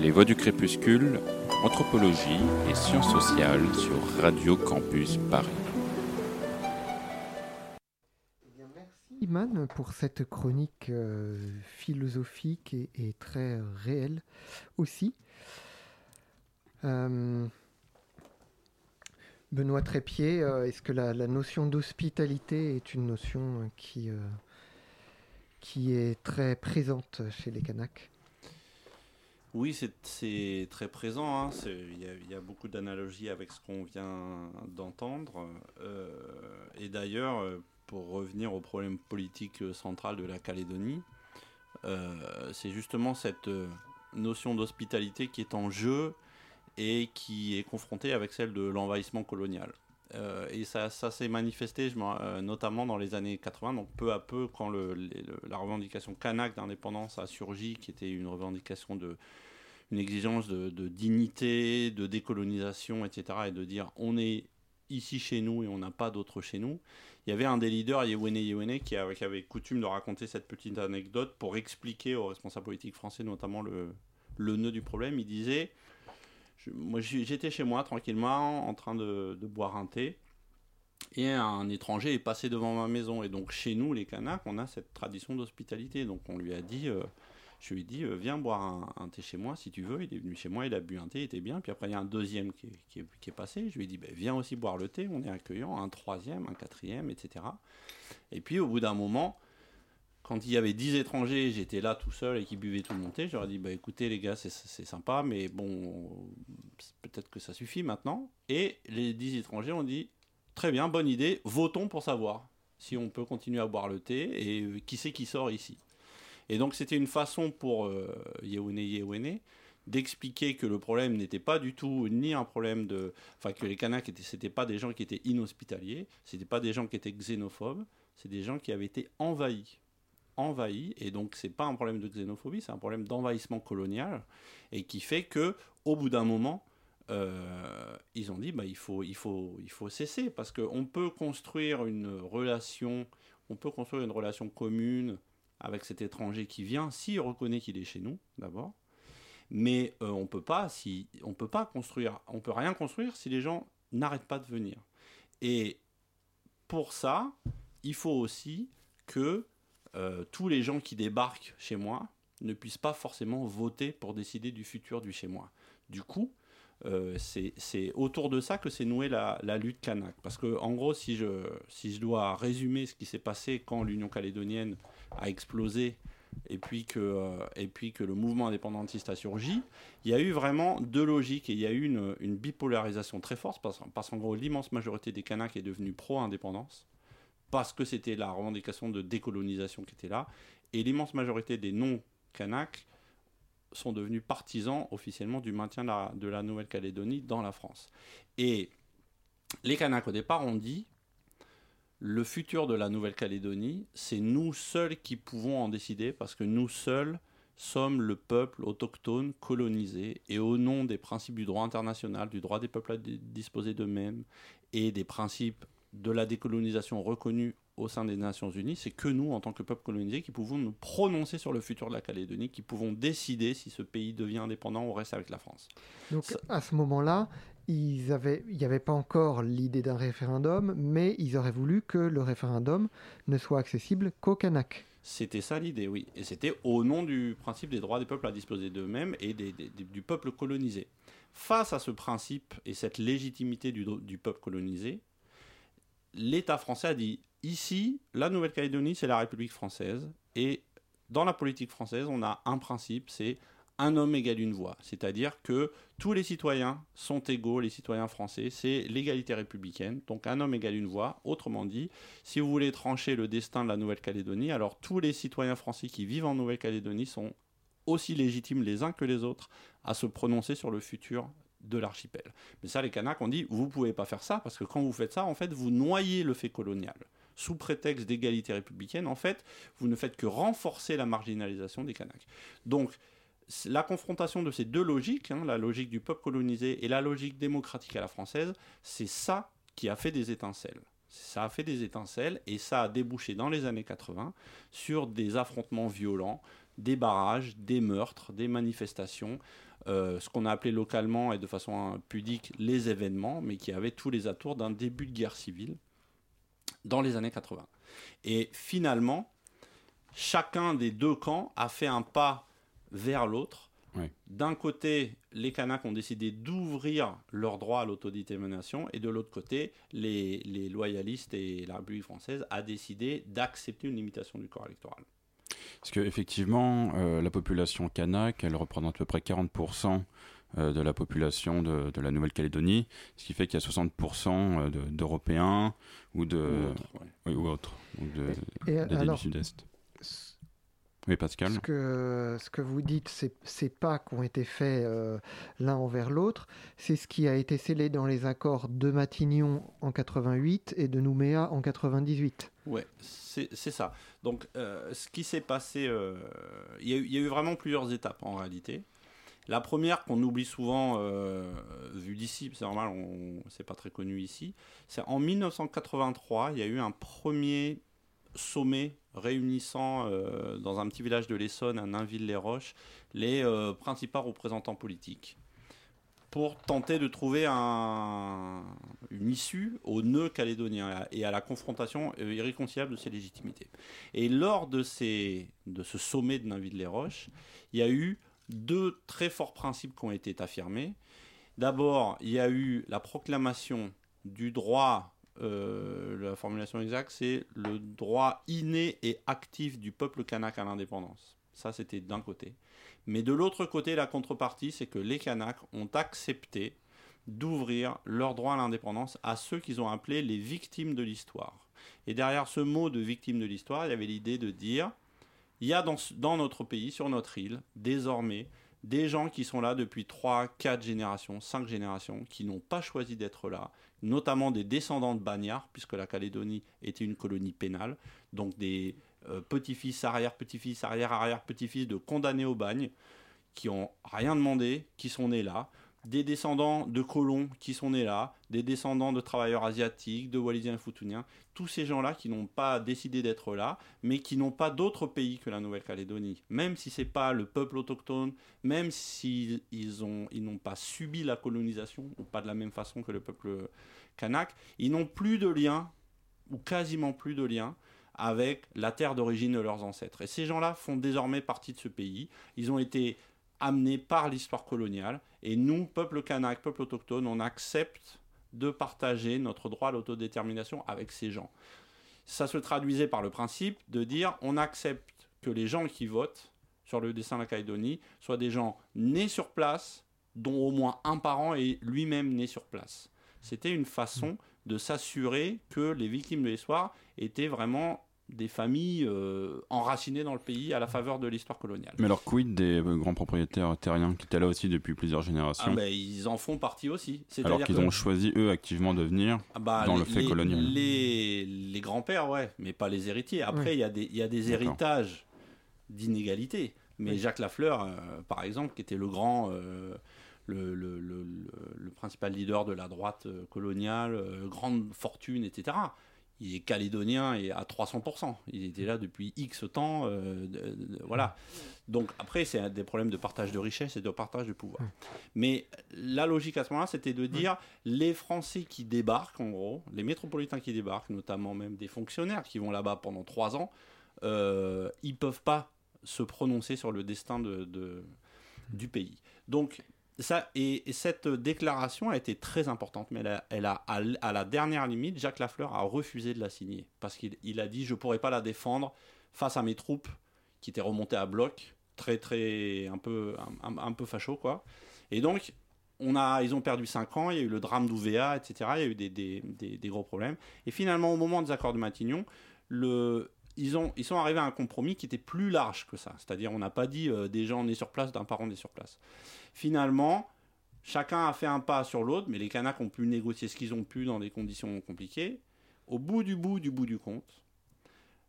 Les Voix du Crépuscule, Anthropologie et Sciences sociales sur Radio Campus Paris. Merci Iman pour cette chronique euh, philosophique et, très réelle aussi. Euh, Benoît Trépied, euh, est-ce que la, la notion d'hospitalité est une notion qui, qui est très présente chez les Kanaks? Oui, c'est très présent. Hein. Il y, a beaucoup d'analogies avec ce qu'on vient d'entendre. Euh, et d'ailleurs, pour revenir au problème politique central de la Calédonie, euh, c'est justement cette notion d'hospitalité qui est en jeu et qui est confrontée avec celle de l'envahissement colonial. Euh, et ça, ça s'est manifesté euh, notamment dans les années 80, donc peu à peu quand la revendication kanak d'indépendance a surgi, qui était une revendication de une exigence de, dignité, de décolonisation, etc., et de dire on est ici chez nous et on n'a pas d'autre chez nous. Il y avait un des leaders, Yewene Yewene, qui avait, coutume de raconter cette petite anecdote pour expliquer aux responsables politiques français, notamment le, le nœud du problème. Il disait moi j'étais chez moi tranquillement en train de, de, boire un thé et un étranger est passé devant ma maison et donc chez nous les Kanaks on a cette tradition d'hospitalité donc on lui a dit euh, je lui ai dit euh, viens boire un, thé chez moi si tu veux. Il est venu chez moi il a bu un thé il était bien. Puis après il y a un deuxième qui est, passé. Je lui ai dit ben, viens aussi boire le thé. On est accueillant un troisième un quatrième etc et puis au bout d'un moment quand il y avait 10 étrangers, j'étais là tout seul et qui buvaient tout mon thé, j'aurais dit bah écoutez les gars, c'est sympa, mais bon, peut-être que ça suffit maintenant. Et les 10 étrangers ont dit très bien, bonne idée, votons pour savoir si on peut continuer à boire le thé et qui c'est qui sort ici. Et donc c'était une façon pour euh, Yewene d'expliquer que le problème n'était pas du tout ni un problème de, enfin que les Kanaks c'était pas des gens qui étaient inhospitaliers, c'était pas des gens qui étaient xénophobes, c'est des gens qui avaient été envahis. Envahi et donc c'est pas un problème de xénophobie c'est un problème d'envahissement colonial et qui fait que au bout d'un moment euh, ils ont dit bah il faut il faut il faut cesser parce que on peut construire une relation on peut construire une relation commune avec cet étranger qui vient s'il reconnaît qu'il est chez nous d'abord mais euh, on peut pas si on peut pas construire on peut rien construire si les gens n'arrêtent pas de venir et pour ça il faut aussi que euh, tous les gens qui débarquent chez moi ne puissent pas forcément voter pour décider du futur du chez moi. Du coup, euh, c'est autour de ça que s'est nouée la, la, lutte kanak. Parce que, en gros, si je, si je dois résumer ce qui s'est passé quand l'Union calédonienne a explosé et puis, que, euh, et puis que le mouvement indépendantiste a surgi, il y a eu vraiment deux logiques et il y a eu une, une bipolarisation très forte parce, parce qu'en gros, l'immense majorité des Kanaks est devenue pro-indépendance parce que c'était la revendication de décolonisation qui était là. Et l'immense majorité des non-Kanaks sont devenus partisans officiellement du maintien de la, Nouvelle-Calédonie dans la France. Et les Kanaks, au départ, ont dit le futur de la Nouvelle-Calédonie, c'est nous seuls qui pouvons en décider parce que nous seuls sommes le peuple autochtone colonisé et au nom des principes du droit international, du droit des peuples à disposer d'eux-mêmes et des principes de la décolonisation reconnue au sein des Nations Unies, c'est que nous, en tant que peuple colonisé, qui pouvons nous prononcer sur le futur de la Calédonie, qui pouvons décider si ce pays devient indépendant ou reste avec la France. Donc Ça... à ce moment-là, ils avaient, il n'y avait pas encore l'idée d'un référendum, mais ils auraient voulu que le référendum ne soit accessible qu'aux Kanaks. C'était ça l'idée, oui. Et c'était au nom du principe des droits des peuples à disposer d'eux-mêmes et des- des- des- du peuple colonisé. Face à ce principe et cette légitimité du, du peuple colonisé, l'État français a dit ici, la Nouvelle-Calédonie, c'est la République française. Et dans la politique française, on a un principe, c'est un homme égale une voix. C'est-à-dire que tous les citoyens sont égaux, les citoyens français, c'est l'égalité républicaine. Donc un homme égale une voix. Autrement dit, si vous voulez trancher le destin de la Nouvelle-Calédonie, alors tous les citoyens français qui vivent en Nouvelle-Calédonie sont aussi légitimes les uns que les autres à se prononcer sur le futur de l'archipel. Mais ça, les Kanaks ont dit, vous pouvez pas faire ça, parce que quand vous faites ça, en fait, vous noyez le fait colonial. Sous prétexte d'égalité républicaine, en fait, vous ne faites que renforcer la marginalisation des Kanaks. Donc, la confrontation de ces deux logiques, hein, la logique du peuple colonisé et la logique démocratique à la française, c'est ça qui a fait des étincelles. Ça a fait des étincelles et ça a débouché dans les années 80 sur des affrontements violents, des barrages, des meurtres, des manifestations, euh, ce qu'on a appelé localement et de façon pudique les événements, mais qui avaient tous les atours d'un début de guerre civile dans les années 80. Et finalement, chacun des deux camps a fait un pas vers l'autre. D'un côté, les Kanaks ont décidé d'ouvrir leur droit à l'autodétermination, et de l'autre côté, les, les loyalistes et la République française a décidé d'accepter une limitation du corps électoral. Parce qu'effectivement, euh, la population kanak, elle représente à peu près 40% euh, de la population de, de la Nouvelle-Calédonie, ce qui fait qu'il y a 60% euh, de- d'Européens ou de Ou autre, ouais. oui, ou autres, de, Et du Sud-Est. Oui, Pascal. ce que, ce que vous dites, c'est ces pas qui ont été faits euh, l'un envers l'autre, c'est ce qui a été scellé dans les accords de Matignon en 88 et de Nouméa en 98. Ouais, c'est c'est ça. Donc, euh, ce qui s'est passé, euh, y, il y a eu vraiment plusieurs étapes en réalité. La première qu'on oublie souvent, euh, vu d'ici, c'est normal, on- c'est pas très connu ici, c'est en 1983, il y a eu un premier sommet réunissant euh, dans un petit village de l'Essonne, à Nainville-les-Roches, les euh, principaux représentants politiques pour tenter de trouver un- une issue au nœud calédonien et à la confrontation euh, irréconciliable de ces légitimités. Et lors de, ces, de ce sommet de Nainville-les-Roches, il y a eu deux très forts principes qui ont été affirmés. D'abord, il y a eu la proclamation du droit, euh, la formulation exacte, c'est le droit inné et actif du peuple kanak à l'indépendance. Ça, c'était d'un côté. Mais de l'autre côté, la contrepartie, c'est que les Kanaks ont accepté d'ouvrir leur droit à l'indépendance à ceux qu'ils ont appelés les victimes de l'histoire. Et derrière ce mot de victime de l'histoire, il y avait l'idée de dire, il y a dans, notre pays, sur notre île, désormais, des gens qui sont là depuis 3, 4 générations, 5 générations, qui n'ont pas choisi d'être là, notamment des descendants de bagnards, puisque la Calédonie était une colonie pénale, donc des euh, petits-fils, arrière-petits-fils, arrière-arrière-petits-fils de condamnés au bagne, qui ont rien demandé, qui sont nés là, des descendants de colons qui sont nés là, des descendants de travailleurs asiatiques, de Wallisiens et Futuniens, tous ces gens-là qui n'ont pas décidé d'être là, mais qui n'ont pas d'autre pays que la Nouvelle-Calédonie. Même si c'est pas le peuple autochtone, même s'ils ils ont ils n'ont pas subi la colonisation ou pas de la même façon que le peuple kanak, ils n'ont plus de lien ou quasiment plus de lien avec la terre d'origine de leurs ancêtres. Et ces gens-là font désormais partie de ce pays. Ils ont été amenés par l'histoire coloniale. Et nous, peuple kanak, peuple autochtone, on accepte de partager notre droit à l'autodétermination avec ces gens. Ça se traduisait par le principe de dire on accepte que les gens qui votent sur le dessin de la Calédonie soient des gens nés sur place, dont au moins un parent est lui-même né sur place. C'était une façon de s'assurer que les victimes de l'histoire étaient vraiment des familles euh, enracinées dans le pays à la faveur de l'histoire coloniale. Mais alors, quid des euh, grands propriétaires terriens qui étaient là aussi depuis plusieurs Ah générations, ben, ils en font partie aussi. alors qu'ils que- ont choisi, eux, activement de venir Ah bah, dans les, le fait les- colonial Les, les grands-pères, ouais, mais pas les héritiers. Après, il y a des, il y a des héritages d'inégalités. Mais Oui. Jacques Lafleur, euh, par exemple, qui était le grand, euh, le, le- le- le- le principal leader de la droite coloniale, grande fortune, etc., il est calédonien et à 300%. Il était là depuis X temps. euh, de- de- voilà. Donc après, c'est des problèmes de partage de richesse et de partage de pouvoir. Mais la logique à ce moment-là, c'était de dire les Français qui débarquent, en gros, les métropolitains qui débarquent, notamment même des fonctionnaires qui vont là-bas pendant trois ans, euh, ils peuvent pas se prononcer sur le destin de, de- du pays. Donc et, et cette déclaration a été très importante, mais elle a, à, la dernière limite, Jacques Lafleur a refusé de la signer parce qu'il il a dit je pourrais pas la défendre face à mes troupes qui étaient remontées à bloc, très très un peu un, peu facho quoi. Et donc on a, ils ont perdu 5 ans, il y a eu le drame d'Ouvéa, etc. Il y a eu des- des gros problèmes. Et finalement, au moment des accords de Matignon, le, ils, ont, ils sont arrivés à un compromis qui était plus large que ça. C'est-à-dire, on n'a pas dit euh, des gens nés sur place d'un parent né sur place. Finalement, chacun a fait un pas sur l'autre, mais les Kanaks ont pu négocier ce qu'ils ont pu dans des conditions compliquées. Au bout du bout du bout du compte,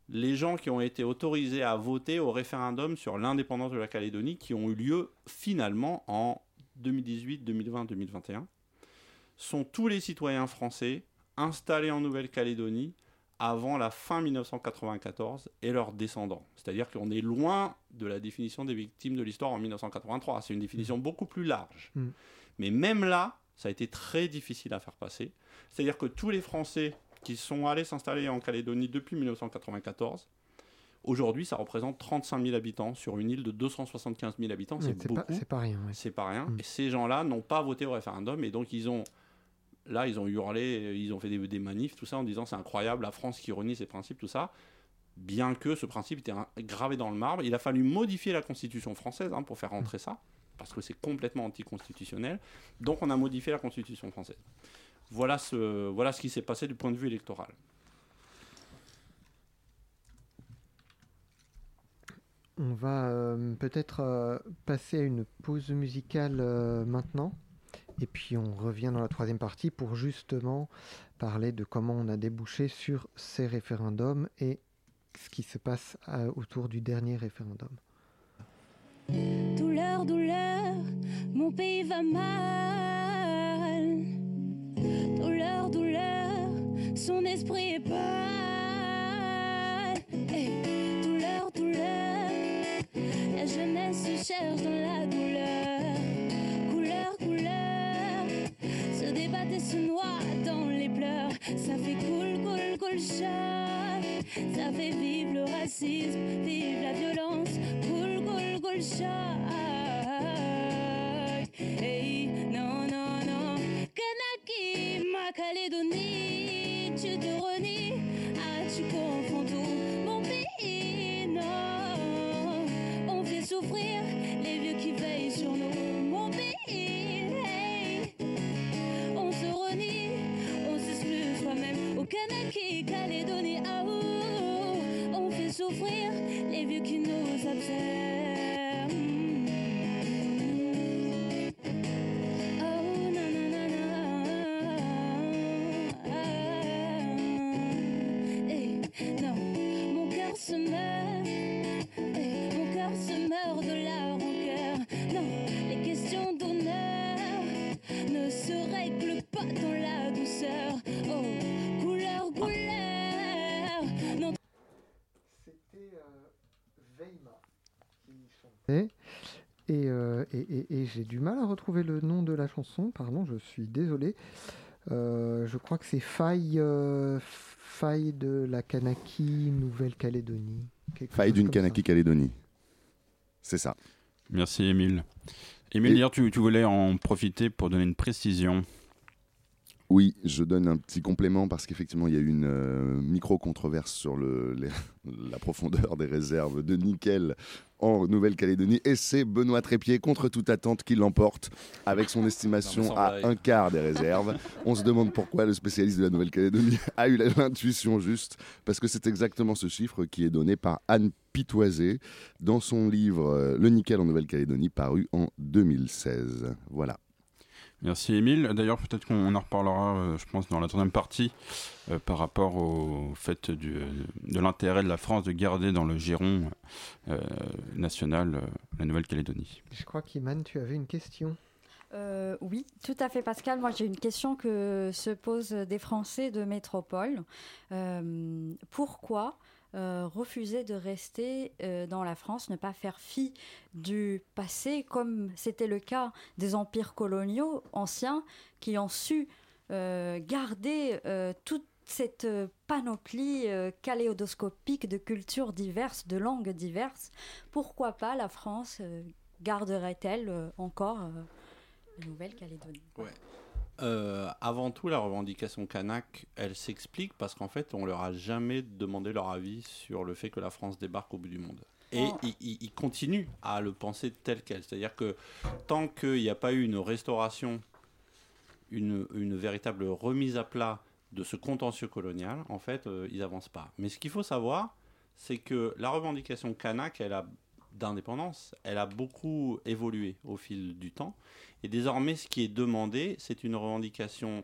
les gens qui ont été autorisés à voter au référendum sur l'indépendance de la Calédonie, qui ont eu lieu finalement en 2018, 2020, 2021, sont tous les citoyens français installés en Nouvelle-Calédonie avant la fin 1994 et leurs descendants. C'est-à-dire qu'on est loin de la définition des victimes de l'histoire en 1983. C'est une définition beaucoup plus large. Mm. Mais même là, ça a été très difficile à faire passer. C'est-à-dire que tous les Français qui sont allés s'installer en Calédonie depuis 1994, aujourd'hui, ça représente 35 000 habitants sur une île de 275 000 habitants. C'est beaucoup. c'est pas rien. ouais. C'est pas rien. Mm. Et ces gens-là n'ont pas voté au référendum et donc ils ont là ils ont hurlé, ils ont fait des, manifs, tout ça en disant c'est incroyable la France qui renie ses principes, tout ça. Bien que ce principe était gravé dans le marbre, il a fallu modifier la Constitution française hein, pour faire rentrer ça parce que c'est complètement anticonstitutionnel. Donc on a modifié la Constitution française. Voilà ce, voilà ce qui s'est passé du point de vue électoral. On va euh, peut-être euh, passer à une pause musicale euh, maintenant. Et puis on revient dans la troisième partie pour justement parler de comment on a débouché sur ces référendums et ce qui se passe euh, autour du dernier référendum. Douleur, douleur, mon pays va mal. Douleur, douleur, son esprit est pâle. Douleur, douleur, la jeunesse se cherche dans la douleur. Se noie dans les pleurs. Ça fait cool, cool, cool, choc. Ça fait Kanaki, Calédonie, ah. On fait souffrir les vieux qui nous observent. Et, euh, et- et- et j'ai du mal à retrouver le nom de la chanson, pardon, je suis désolé. Euh, je crois que c'est Faille, euh, Faille de la Kanaki, Nouvelle-Calédonie. Faille d'une. Kanaki Calédonie. C'est ça. Merci Émile. Émile, tu, tu voulais en profiter pour donner une précision. Oui, je donne un petit complément parce qu'effectivement, il y a eu une euh, micro-controverse sur le, les- la profondeur des réserves de nickel en Nouvelle-Calédonie. Et c'est Benoît Trépied, contre toute attente, qui l'emporte avec son estimation à un quart des réserves. On se demande pourquoi le spécialiste de la Nouvelle-Calédonie a eu l'intuition juste, parce que c'est exactement ce chiffre qui est donné par Anne Pitoisé dans son livre euh, Le nickel en Nouvelle-Calédonie, paru en 2016. Voilà. Merci Émile. D'ailleurs, peut-être qu'on en reparlera, euh, je pense, dans la troisième partie, euh, par rapport au fait du- de l'intérêt de la France de garder dans le giron euh, national euh, la Nouvelle-Calédonie. Je crois qu'Iman, tu avais une question. Euh, oui, tout à fait, Pascal. Moi, j'ai une question que se posent des Français de métropole. Euh, pourquoi euh, refuser de rester euh, dans la France, ne pas faire fi du passé, comme c'était le cas des empires coloniaux anciens qui ont su euh, garder toute cette panoplie kaléidoscopique de cultures diverses, de langues diverses. Pourquoi pas la France garderait-elle encore la Nouvelle-Calédonie? Euh, avant tout, la revendication kanak, elle s'explique parce qu'en fait, on leur a jamais demandé leur avis sur le fait que la France débarque au bout du monde. Et Oh. ils, continuent à le penser tel quel. C'est-à-dire que tant qu'il n'y a pas eu une restauration, une, une véritable remise à plat de ce contentieux colonial, en fait, euh, ils n'avancent pas. Mais ce qu'il faut savoir, c'est que la revendication kanak, elle a d'indépendance, elle a beaucoup évolué au fil du temps. Et désormais, ce qui est demandé, c'est une revendication,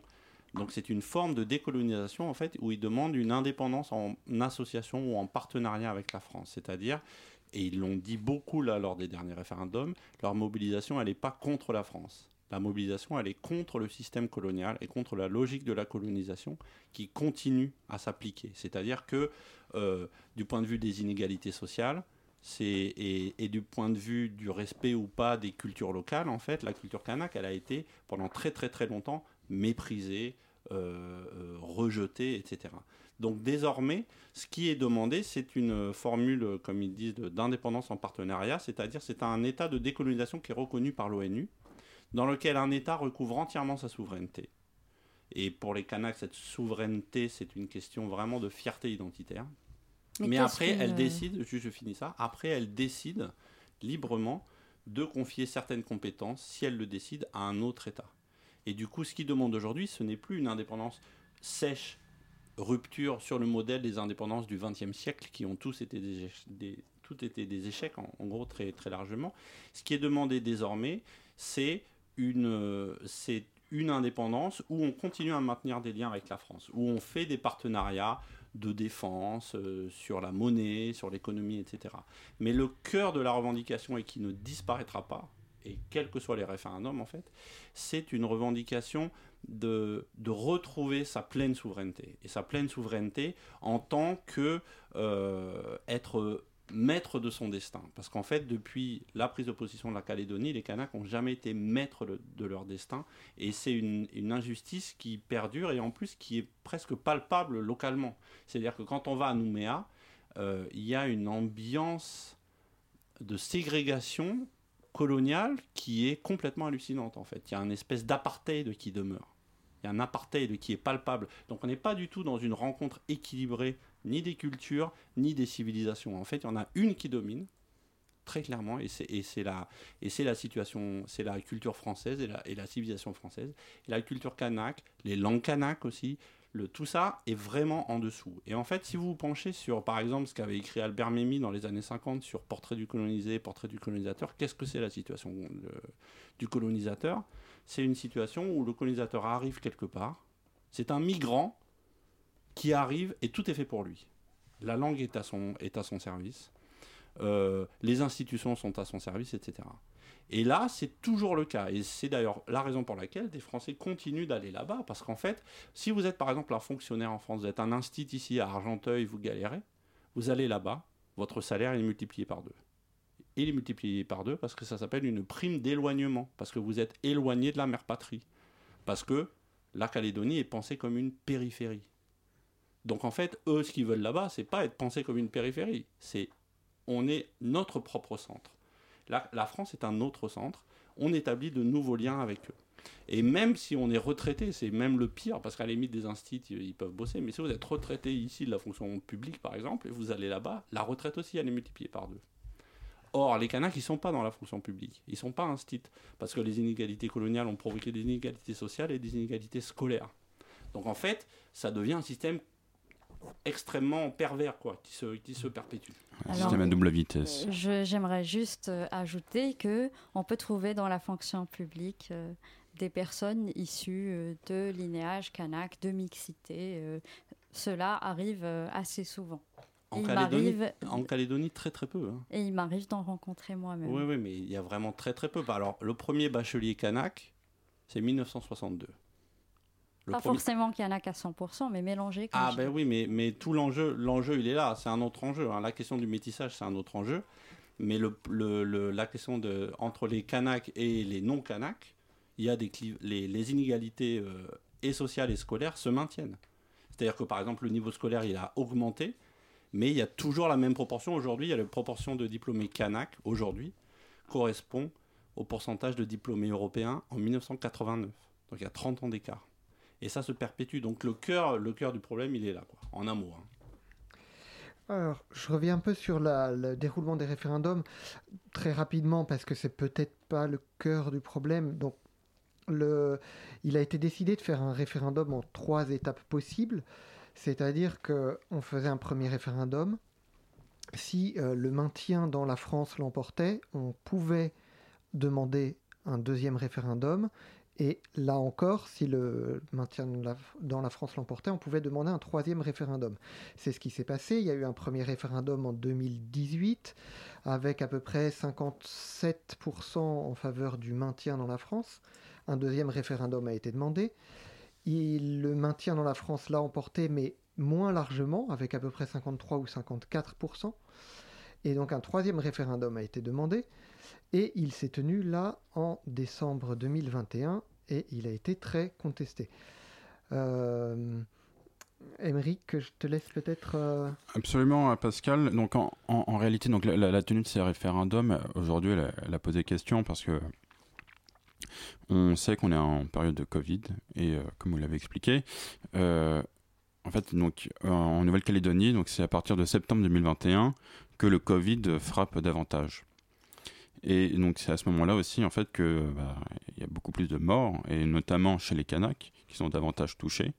donc c'est une forme de décolonisation, en fait, où ils demandent une indépendance en association ou en partenariat avec la France. C'est-à-dire, et ils l'ont dit beaucoup là lors des derniers référendums, leur mobilisation, elle n'est pas contre la France. La mobilisation, elle est contre le système colonial et contre la logique de la colonisation qui continue à s'appliquer. C'est-à-dire que, euh, du point de vue des inégalités sociales, et, du point de vue du respect ou pas des cultures locales, en fait, la culture kanak, elle a été pendant très très très longtemps méprisée, euh, euh, rejetée, etc. Donc désormais, ce qui est demandé, c'est une formule, comme ils disent, d'indépendance en partenariat, c'est-à-dire c'est un état de décolonisation qui est reconnu par l'ONU, dans lequel un État recouvre entièrement sa souveraineté. Et pour les Kanaks, cette souveraineté, c'est une question vraiment de fierté identitaire. Mais après, elle décide, je, je finis ça, après, elle décide librement de confier certaines compétences, si elle le décide, à un autre État. Et du coup, ce qu'ils demandent aujourd'hui, ce n'est plus une indépendance sèche, rupture sur le modèle des indépendances du XXe siècle, qui ont tous été des, éche- des- tout été des échecs, en, en gros, très, très largement. Ce qui est demandé désormais, c'est une, euh, c'est une indépendance où on continue à maintenir des liens avec la France, où on fait des partenariats de défense euh, sur la monnaie, sur l'économie, etc. Mais le cœur de la revendication et qui ne disparaîtra pas, et quels que soient les référendums en fait, c'est une revendication de, de retrouver sa pleine souveraineté. Et sa pleine souveraineté en tant que euh, être maître de son destin. Parce qu'en fait, depuis la prise de position de la Calédonie, les Kanaks n'ont jamais été maîtres de, leur destin. Et c'est une, une injustice qui perdure et en plus qui est presque palpable localement. C'est-à-dire que quand on va à Nouméa, euh, il y a une ambiance de ségrégation coloniale qui est complètement hallucinante en fait. Il y a une espèce d'apartheid qui demeure. Il y a un apartheid qui est palpable. Donc on n'est pas du tout dans une rencontre équilibrée ni des cultures ni des civilisations. En fait, il y en a une qui domine très clairement et c'est la situation, c'est la culture française et la, civilisation française et la culture kanak, les langues kanak aussi. Le, tout ça est vraiment en dessous. Et en fait, si vous vous penchez sur, par exemple, ce qu'avait écrit Albert Memmi dans les années 50 sur Portrait du colonisé, Portrait du colonisateur, qu'est-ce que c'est la situation de- du colonisateur? C'est une situation où le colonisateur arrive quelque part, c'est un migrant qui arrive et tout est fait pour lui. La langue est à son, est à son service, euh, les institutions sont à son service, etc. Et là, c'est toujours le cas. Et c'est d'ailleurs la raison pour laquelle des Français continuent d'aller là-bas. Parce qu'en fait, si vous êtes par exemple un fonctionnaire en France, vous êtes un instit ici à Argenteuil, vous galérez, vous allez là-bas, votre salaire est multiplié par deux. Il est multiplié par deux parce que ça s'appelle une prime d'éloignement. Parce que vous êtes éloigné de la mère patrie. Parce que la Calédonie est pensée comme une périphérie. Donc en fait, eux, ce qu'ils veulent là-bas, c'est pas être pensé comme une périphérie. C'est on est notre propre centre. La, la France est un autre centre. On établit de nouveaux liens avec eux. Et même si on est retraité, c'est même le pire, parce qu'à la limite des instituts, ils peuvent bosser, mais si vous êtes retraité ici de la fonction publique, par exemple, et vous allez là-bas, la retraite aussi, elle est multipliée par deux. Or, les Kanaks, ils ne sont pas dans la fonction publique. Ils ne sont pas instituts, parce que les inégalités coloniales ont provoqué des inégalités sociales et des inégalités scolaires. Donc, en fait, ça devient un système extrêmement pervers, quoi, qui se, qui se perpétue. Un Alors, système à double vitesse. Je- J'aimerais juste euh, ajouter que on peut trouver dans la fonction publique euh, des personnes issues euh, de linéage kanak, de mixité. euh, cela arrive euh, assez souvent. En Calédonie, m'arrive- en Calédonie, très très peu. hein. Et il m'arrive d'en rencontrer moi-même. Oui, oui, mais il y a vraiment très très peu. Alors, le premier bachelier kanak, c'est 1962. Le Pas premier- forcément Kanak à 100%, mais mélangé. comme Ah ben oui, mais, mais tout l'enjeu, l'enjeu il est là, c'est un autre enjeu. hein. La question du métissage, c'est un autre enjeu. Mais le, le- le- la question de, entre les Kanaks et les non-Kanaks, il y a des cli- les, les inégalités euh, et sociales et scolaires se maintiennent. C'est-à-dire que par exemple, le niveau scolaire, il a augmenté, mais il y a toujours la même proportion. Aujourd'hui, il y a la proportion de diplômés Kanaks, aujourd'hui, correspond au pourcentage de diplômés européens en 1989. Donc il y a 30 ans d'écart. Et ça se perpétue. Donc le cœur, le cœur du problème, il est là, quoi, en un mot. hein. Alors, je reviens un peu sur le déroulement des référendums très rapidement parce que c'est peut-être pas le cœur du problème. Donc, le, il a été décidé de faire un référendum en trois étapes possibles, c'est-à-dire que on faisait un premier référendum. Si euh, le maintien dans la France l'emportait, on pouvait demander un deuxième référendum. Et là encore, si le maintien dans la France l'emportait, on pouvait demander un troisième référendum. C'est ce qui s'est passé. Il y a eu un premier référendum en 2018 avec à peu près 57% en faveur du maintien dans la France. Un deuxième référendum a été demandé. Le maintien dans la France l'a emporté, mais moins largement, avec à peu près 53 ou 54%. Et donc un troisième référendum a été demandé. Et il s'est tenu là en décembre 2021 et il a été très contesté. Euh, Émeric, je te laisse peut-être. euh, Absolument, euh, Pascal. Donc, en, en- réalité, donc, la, tenue de ces référendums, euh, aujourd'hui, elle, a- posé question parce que on sait qu'on est en période de Covid et, comme vous l'avez expliqué, en fait, donc, en Nouvelle-Calédonie, donc, c'est à partir de septembre 2021 que le Covid frappe davantage. Et donc, c'est à ce moment-là aussi, en fait, que bah, il y a beaucoup plus de morts, et notamment chez les Kanaks, qui sont davantage touchés.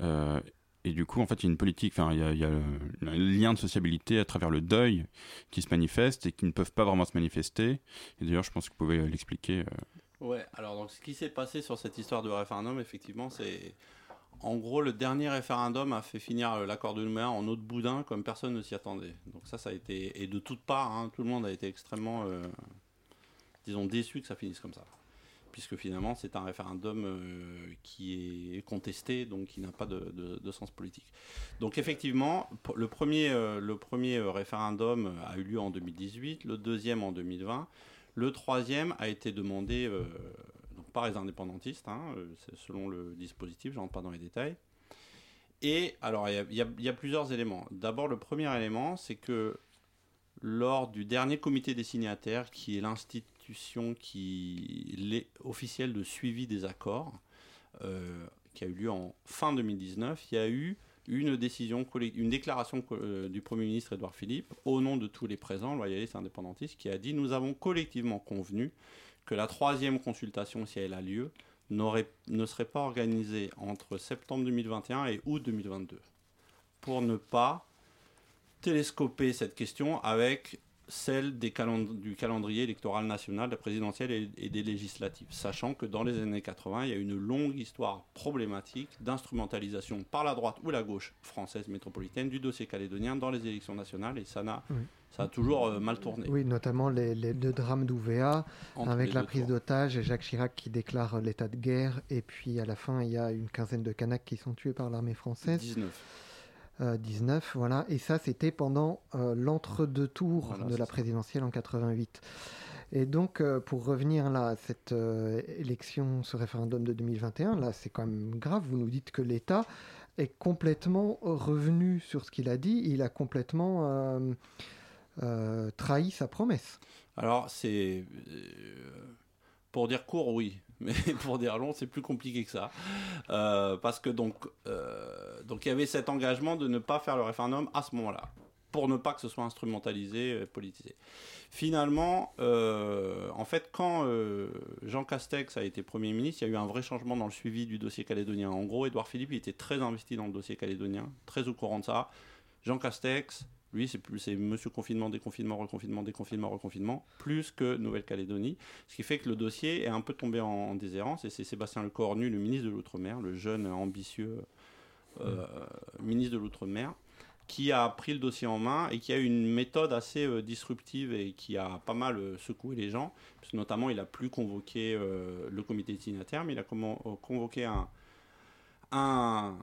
Euh, et du coup, en fait, il y a une politique, enfin, il y a, un lien de sociabilité à travers le deuil qui se manifeste et qui ne peuvent pas vraiment se manifester. Et d'ailleurs, je pense que vous pouvez l'expliquer. euh. Ouais, alors donc ce qui s'est passé sur cette histoire de référendum, effectivement, c'est. En gros, le dernier référendum a fait finir euh, l'accord de Nouméa en eau de boudin comme personne ne s'y attendait. Donc ça, a été. Et de toutes parts, hein, tout le monde a été extrêmement. euh, disons, déçu que ça finisse comme ça. Puisque finalement, c'est un référendum euh, qui est contesté, donc qui n'a pas de, sens politique. Donc effectivement, le premier, le premier référendum a eu lieu en 2018, le deuxième en 2020. Le troisième a été demandé les indépendantistes, hein, euh, selon le dispositif, je rentre pas dans les détails. Et alors, il y a- plusieurs éléments. D'abord, le premier élément, c'est que lors du dernier comité des signataires, qui est l'institution qui l'est officielle de suivi des accords, euh, qui a eu lieu en fin 2019, il y a eu une décision, une déclaration euh, du Premier ministre Édouard Philippe, au nom de tous les présents, loyalistes indépendantistes, qui a dit Nous avons collectivement convenu que la troisième consultation, si elle a lieu, ne serait pas organisée entre septembre 2021 et août 2022, pour ne pas télescoper cette question avec celle du calendrier électoral national, de la présidentielle et, des législatives, sachant que dans les années 80, il y a une longue histoire problématique d'instrumentalisation par la droite ou la gauche française métropolitaine du dossier calédonien dans les élections nationales, et ça, n'a. Ça a toujours euh, mal tourné. Oui, notamment les, les deux drames d'Ouvéa, avec la prise tours. d'otage et Jacques Chirac qui déclare euh, l'état de guerre. Et puis à la fin, il y a une quinzaine de Kanaks qui sont tués par l'armée française. 19. Euh, 19, voilà. Et ça, c'était pendant euh, l'entre-deux tours Voilà, de la ça. présidentielle en 88. Et donc, euh, pour revenir là à cette élection, ce référendum de 2021, là, c'est quand même grave. Vous nous dites que l'État est complètement revenu sur ce qu'il a dit. Il a complètement euh, trahi sa promesse. Alors, c'est. euh, pour dire court, oui. Mais pour dire long, c'est plus compliqué que ça. Euh, parce que donc, euh, donc, il y avait cet engagement de ne pas faire le référendum à ce moment-là. Pour ne pas que ce soit instrumentalisé, politisé. Finalement, en fait, quand Jean Castex a été Premier ministre, il y a eu un vrai changement dans le suivi du dossier calédonien. En gros, Édouard Philippe il était très investi dans le dossier calédonien, très au courant de ça. Jean Castex, lui, c'est Monsieur confinement, déconfinement, reconfinement, déconfinement, reconfinement, plus que Nouvelle-Calédonie. Ce qui fait que le dossier est un peu tombé en, en déshérence. Et c'est Sébastien Lecornu, le ministre de l'Outre-mer, le jeune ambitieux euh, ministre de l'Outre-mer, qui a pris le dossier en main et qui a une méthode assez euh, disruptive et qui a pas mal euh, secoué les gens. Parce que notamment, il a plus convoqué le comité de signataires, mais il a convoqué un, un,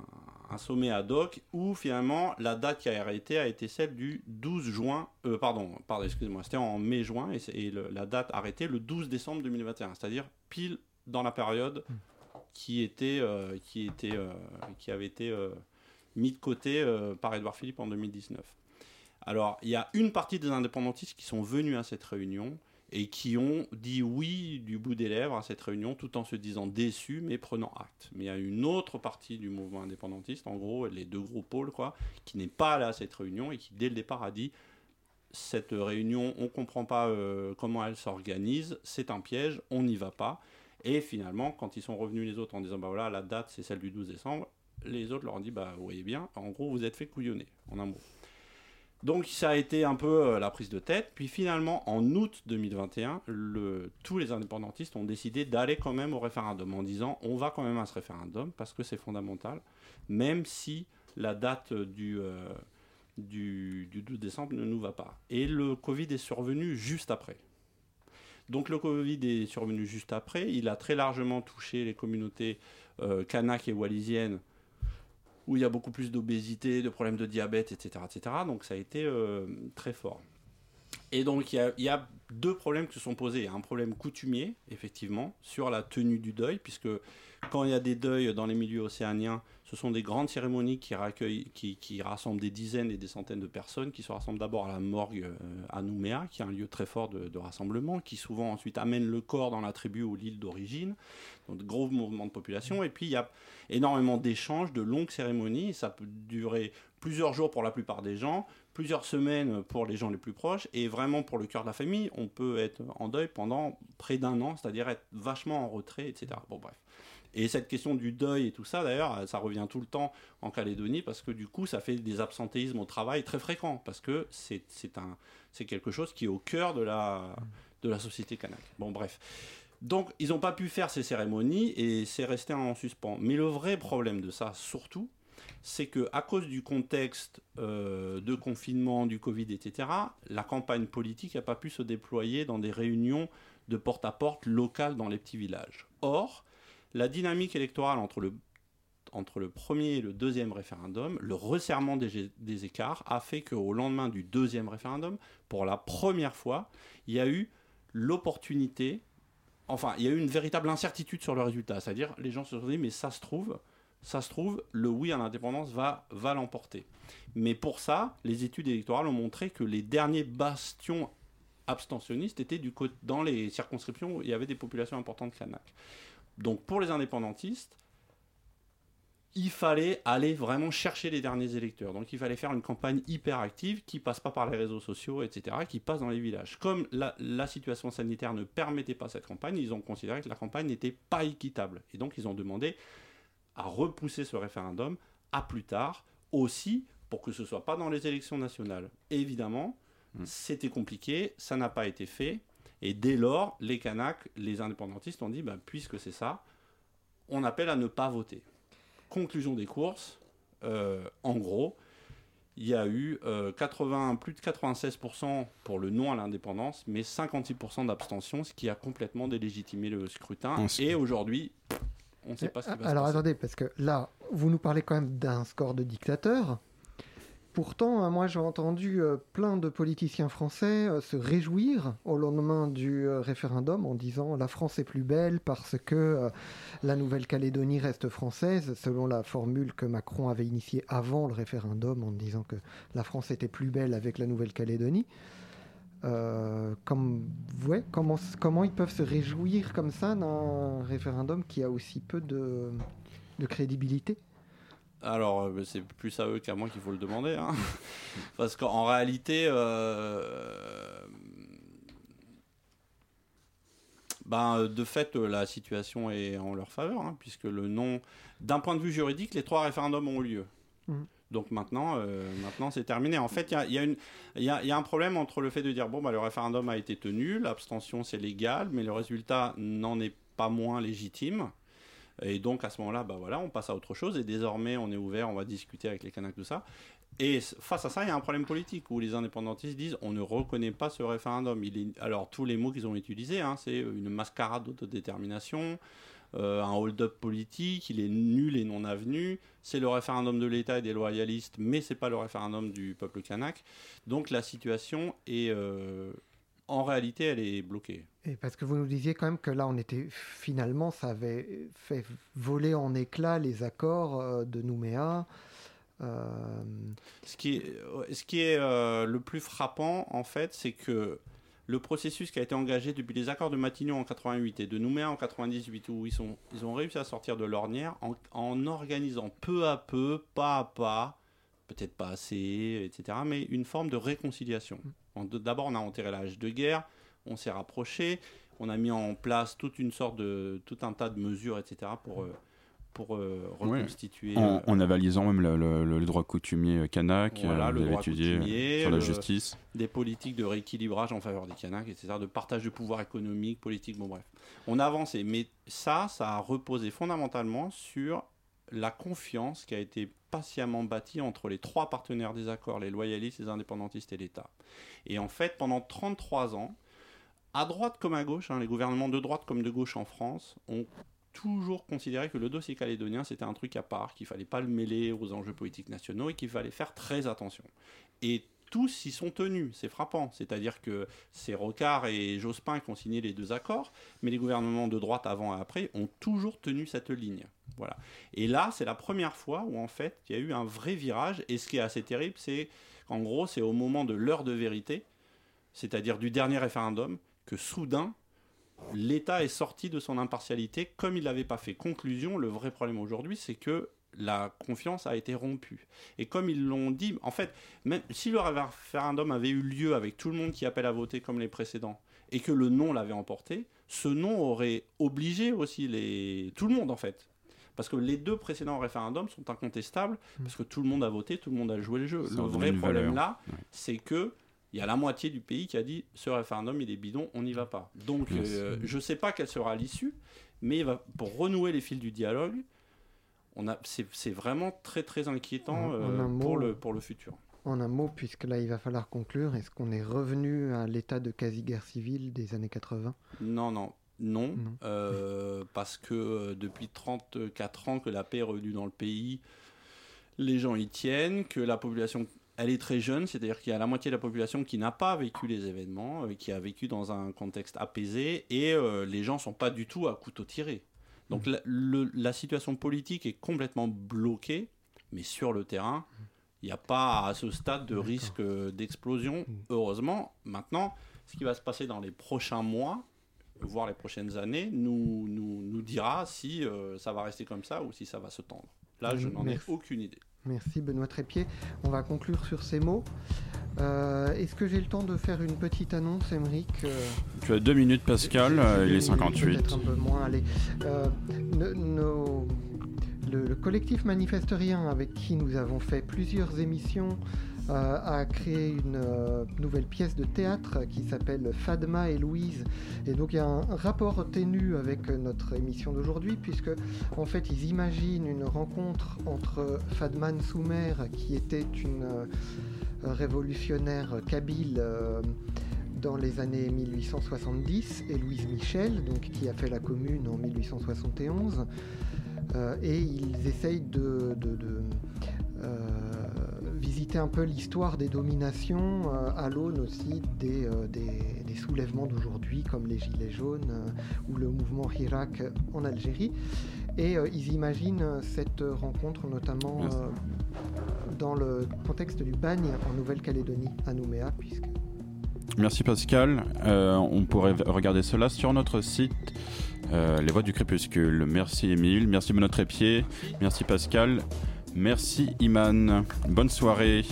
un sommet ad hoc où finalement la date qui a arrêté a été celle du 12 juin, euh, pardon, pardon excusez-moi, c'était en mai-juin et, c'est- et le- la date arrêtée le 12 décembre 2021, c'est-à-dire pile dans la période qui était, euh, qui était, euh, qui avait été mis de côté par Édouard Philippe en 2019. Alors, il y a une partie des indépendantistes qui sont venus à cette réunion et qui ont dit oui du bout des lèvres à cette réunion tout en se disant déçus mais prenant acte. Mais il y a une autre partie du mouvement indépendantiste, en gros les deux gros pôles, quoi, qui n'est pas allé à cette réunion et qui dès le départ a dit cette réunion, on ne comprend pas euh, comment elle s'organise, c'est un piège, on n'y va pas. Et finalement, quand ils sont revenus les autres en disant bah voilà, la date c'est celle du 12 décembre, les autres leur ont dit bah vous voyez bien, en gros vous êtes fait couillonner, en un mot. Donc ça a été un peu euh, la prise de tête. Puis finalement, en août 2021, le- tous les indépendantistes ont décidé d'aller quand même au référendum en disant on va quand même à ce référendum parce que c'est fondamental, même si la date du, euh, du, du 12 décembre ne nous va pas. Et le Covid est survenu juste après. Donc le Covid est survenu juste après. Il a très largement touché les communautés euh, kanak et wallisiennes où il y a beaucoup plus d'obésité, de problèmes de diabète, etc. etc. Donc ça a été euh, très fort. Et donc il y, a, y a deux problèmes qui se sont posés. Un problème coutumier, effectivement, sur la tenue du deuil, puisque quand il y a des deuils dans les milieux océaniens, ce sont des grandes cérémonies qui, qui, rassemblent des dizaines et des centaines de personnes, qui se rassemblent d'abord à la morgue euh, à Nouméa, qui est un lieu très fort de, de rassemblement, qui souvent ensuite amène le corps dans la tribu ou l'île d'origine, donc de gros mouvements de population. Et puis il y a énormément d'échanges, de longues cérémonies, ça peut durer plusieurs jours pour la plupart des gens, plusieurs semaines pour les gens les plus proches, et vraiment pour le cœur de la famille, on peut être en deuil pendant près d'un an, c'est-à-dire être vachement en retrait, etc. Bon bref. Et cette question du deuil et tout ça, d'ailleurs, ça revient tout le temps en Calédonie parce que du coup, ça fait des absentéismes au travail très fréquents parce que c'est quelque chose qui est au cœur de la de la société kanak. Bon, bref. Donc, ils n'ont pas pu faire ces cérémonies et c'est resté en suspens. Mais le vrai problème de ça, surtout, c'est que à cause du contexte euh, de confinement, du Covid, etc., la campagne politique n'a pas pu se déployer dans des réunions de porte-à-porte locales dans les petits villages. Or, la dynamique électorale entre le, premier et le deuxième référendum, le resserrement des, écarts a fait qu'au lendemain du deuxième référendum, pour la première fois, il y a eu l'opportunité, enfin, il y a eu une véritable incertitude sur le résultat. C'est-à-dire, les gens se sont dit, mais ça se trouve, ça se trouve, le oui à l'indépendance va, l'emporter. Mais pour ça, les études électorales ont montré que les derniers bastions abstentionnistes étaient du dans les circonscriptions où il y avait des populations importantes. Donc pour les indépendantistes, il fallait aller vraiment chercher les derniers électeurs. Donc il fallait faire une campagne hyper active qui passe pas par les réseaux sociaux, etc., qui passe dans les villages. Comme la, la situation sanitaire ne permettait pas cette campagne, ils ont considéré que la campagne n'était pas équitable. Et donc ils ont demandé à repousser ce référendum à plus tard, aussi pour que ce soit pas dans les élections nationales. Et évidemment, c'était compliqué, ça n'a pas été fait. Et dès lors, les Kanaks, les indépendantistes ont dit, bah, puisque c'est ça, on appelle à ne pas voter. Conclusion des courses, euh, en gros, il y a eu euh, 80, plus de 96% pour le non à l'indépendance, mais 56% d'abstention, ce qui a complètement délégitimé le scrutin. Et aujourd'hui, on ne sait pas ce qui va se Alors passer. attendez, parce que là, vous nous parlez quand même d'un score de dictateur. Pourtant, euh, moi j'ai entendu euh, plein de politiciens français euh, se réjouir au lendemain du euh, référendum en disant la France est plus belle parce que la Nouvelle-Calédonie reste française, selon la formule que Macron avait initiée avant le référendum en disant que la France était plus belle avec la Nouvelle-Calédonie. Comment, ils peuvent se réjouir comme ça d'un référendum qui a aussi peu de crédibilité? Alors, euh, c'est plus à eux qu'à moi qu'il faut le demander. hein. Parce qu'en réalité, euh, ben, de fait, euh, la situation est en leur faveur, hein, puisque le non, d'un point de vue juridique, les trois référendums ont eu lieu. Mhm. Donc maintenant, euh, maintenant c'est terminé. En fait, y y y il y a un problème entre le fait de dire bon, bah, le référendum a été tenu, l'abstention c'est légal, mais le résultat n'en est pas moins légitime. Et donc à ce moment-là, bah voilà, on passe à autre chose. Et désormais, on est ouvert, on va discuter avec les Kanaks, tout ça. Et face à ça, il y a un problème politique où les indépendantistes disent on ne reconnaît pas ce référendum. Alors tous les mots qu'ils ont utilisés, hein, c'est une mascarade d'autodétermination, euh, un hold-up politique, il est nul et non avenu. C'est le référendum de l'État et des loyalistes, mais c'est pas le référendum du peuple kanak. Donc la situation est, euh, en réalité, elle est bloquée. Et parce que vous nous disiez quand même que là, on était finalement, ça avait fait voler en éclats les accords euh, de Nouméa. Euh, Ce qui est, ce qui est euh, le plus frappant, en fait, c'est que le processus qui a été engagé depuis les accords de Matignon en 88 et de Nouméa en 98, où ils, sont, ils ont réussi à sortir de l'ornière en, en organisant peu à peu, pas à pas, peut-être pas assez, etc., mais une forme de réconciliation. En- D'abord, on a enterré l'âge de guerre, on s'est rapproché, on a mis en place toute une sorte de, tout un tas de mesures, etc., pour, euh, pour euh, Ouais. reconstituer. En, euh, en avalisant même le, le- le droit coutumier kanak, Voilà, euh, le droit étudié coutumier, sur la justice. des politiques de rééquilibrage en faveur des Kanaks, etc., de partage de pouvoir économique, politique, bon bref. On a avancé, mais ça, ça a reposé fondamentalement sur la confiance qui a été patiemment bâtie entre les trois partenaires des accords, les loyalistes, les indépendantistes et l'État. Et en fait, pendant 33 ans, à droite comme à gauche, hein, les gouvernements de droite comme de gauche en France ont toujours considéré que le dossier calédonien c'était un truc à part, qu'il fallait pas le mêler aux enjeux politiques nationaux et qu'il fallait faire très attention. Et tous y sont tenus, c'est frappant. C'est-à-dire que c'est Rocard et Jospin qui ont signé les deux accords, mais les gouvernements de droite avant et après ont toujours tenu cette ligne. Voilà. Et là, c'est la première fois où en fait il y a eu un vrai virage. Et ce qui est assez terrible, c'est qu'en gros, c'est au moment de l'heure de vérité, c'est-à-dire du dernier référendum, que soudain, l'État est sorti de son impartialité comme il l'avait pas fait. Conclusion, le vrai problème aujourd'hui, c'est que la confiance a été rompue. Et comme ils l'ont dit, en fait, même si le référendum avait eu lieu avec tout le monde qui appelle à voter comme les précédents, et que le non l'avait emporté, ce non aurait obligé aussi les... tout le monde, en fait. Parce que les deux précédents référendums sont incontestables, parce que tout le monde a voté, tout le monde a joué le jeu. Ça le vrai problème valeur. là, Ouais. c'est que il y a la moitié du pays qui a dit ce référendum il est bidon, on n'y va pas. Donc Yes. euh, je ne sais pas quelle sera l'issue, mais il va, pour renouer les fils du dialogue, on a, c'est, vraiment très très inquiétant En- en euh, pour, le, pour le futur. en un mot, puisque là, il va falloir conclure, est-ce qu'on est revenu à l'état de quasi-guerre civile des années 80 Non, non, non, Non. euh, parce que euh, depuis 34 ans que la paix est revenue dans le pays, les gens y tiennent, que la population, elle est très jeune, c'est-à-dire qu'il y a la moitié de la population qui n'a pas vécu les événements, euh, qui a vécu dans un contexte apaisé, et euh, les gens sont pas du tout à couteau tiré. Donc la, le- la situation politique est complètement bloquée, mais sur le terrain, il n'y a pas à ce stade de risque d'explosion, heureusement. Maintenant, ce qui va se passer dans les prochains mois, voire les prochaines années, nous, nous, nous dira si euh, ça va rester comme ça ou si ça va se tendre. Là, je n'en ai aucune idée. Merci Benoît Trépied. On va conclure sur ces mots. Euh, Est-ce que j'ai le temps de faire une petite annonce, Émeric Euh, Tu as deux minutes, Pascal, il est Peut-être 58. un peu moins, allez. Euh, no- le, le collectif Manifesterien, avec qui nous avons fait plusieurs émissions, euh, a créé une euh, nouvelle pièce de théâtre qui s'appelle Fadma et Louise. Et donc il y a un rapport ténu avec notre émission d'aujourd'hui, puisque en fait ils imaginent une rencontre entre Fadman Soumer, qui était une euh, révolutionnaire kabyle. dans les années 1870 et Louise Michel, donc, qui a fait la commune en 1871. Euh, et ils essayent de, un peu l'histoire des dominations euh, à l'aune aussi des, euh, des- des soulèvements d'aujourd'hui, comme les Gilets jaunes euh, ou le mouvement Hirak en Algérie. Et ils imaginent cette rencontre notamment dans le contexte du bagne en Nouvelle-Calédonie, à Nouméa, puisque Merci Pascal. Euh, on pourrait regarder cela sur notre site euh, Les Voix du Crépuscule. Merci Émile, merci Benoît Trépied, merci Pascal, merci Iman. Bonne soirée.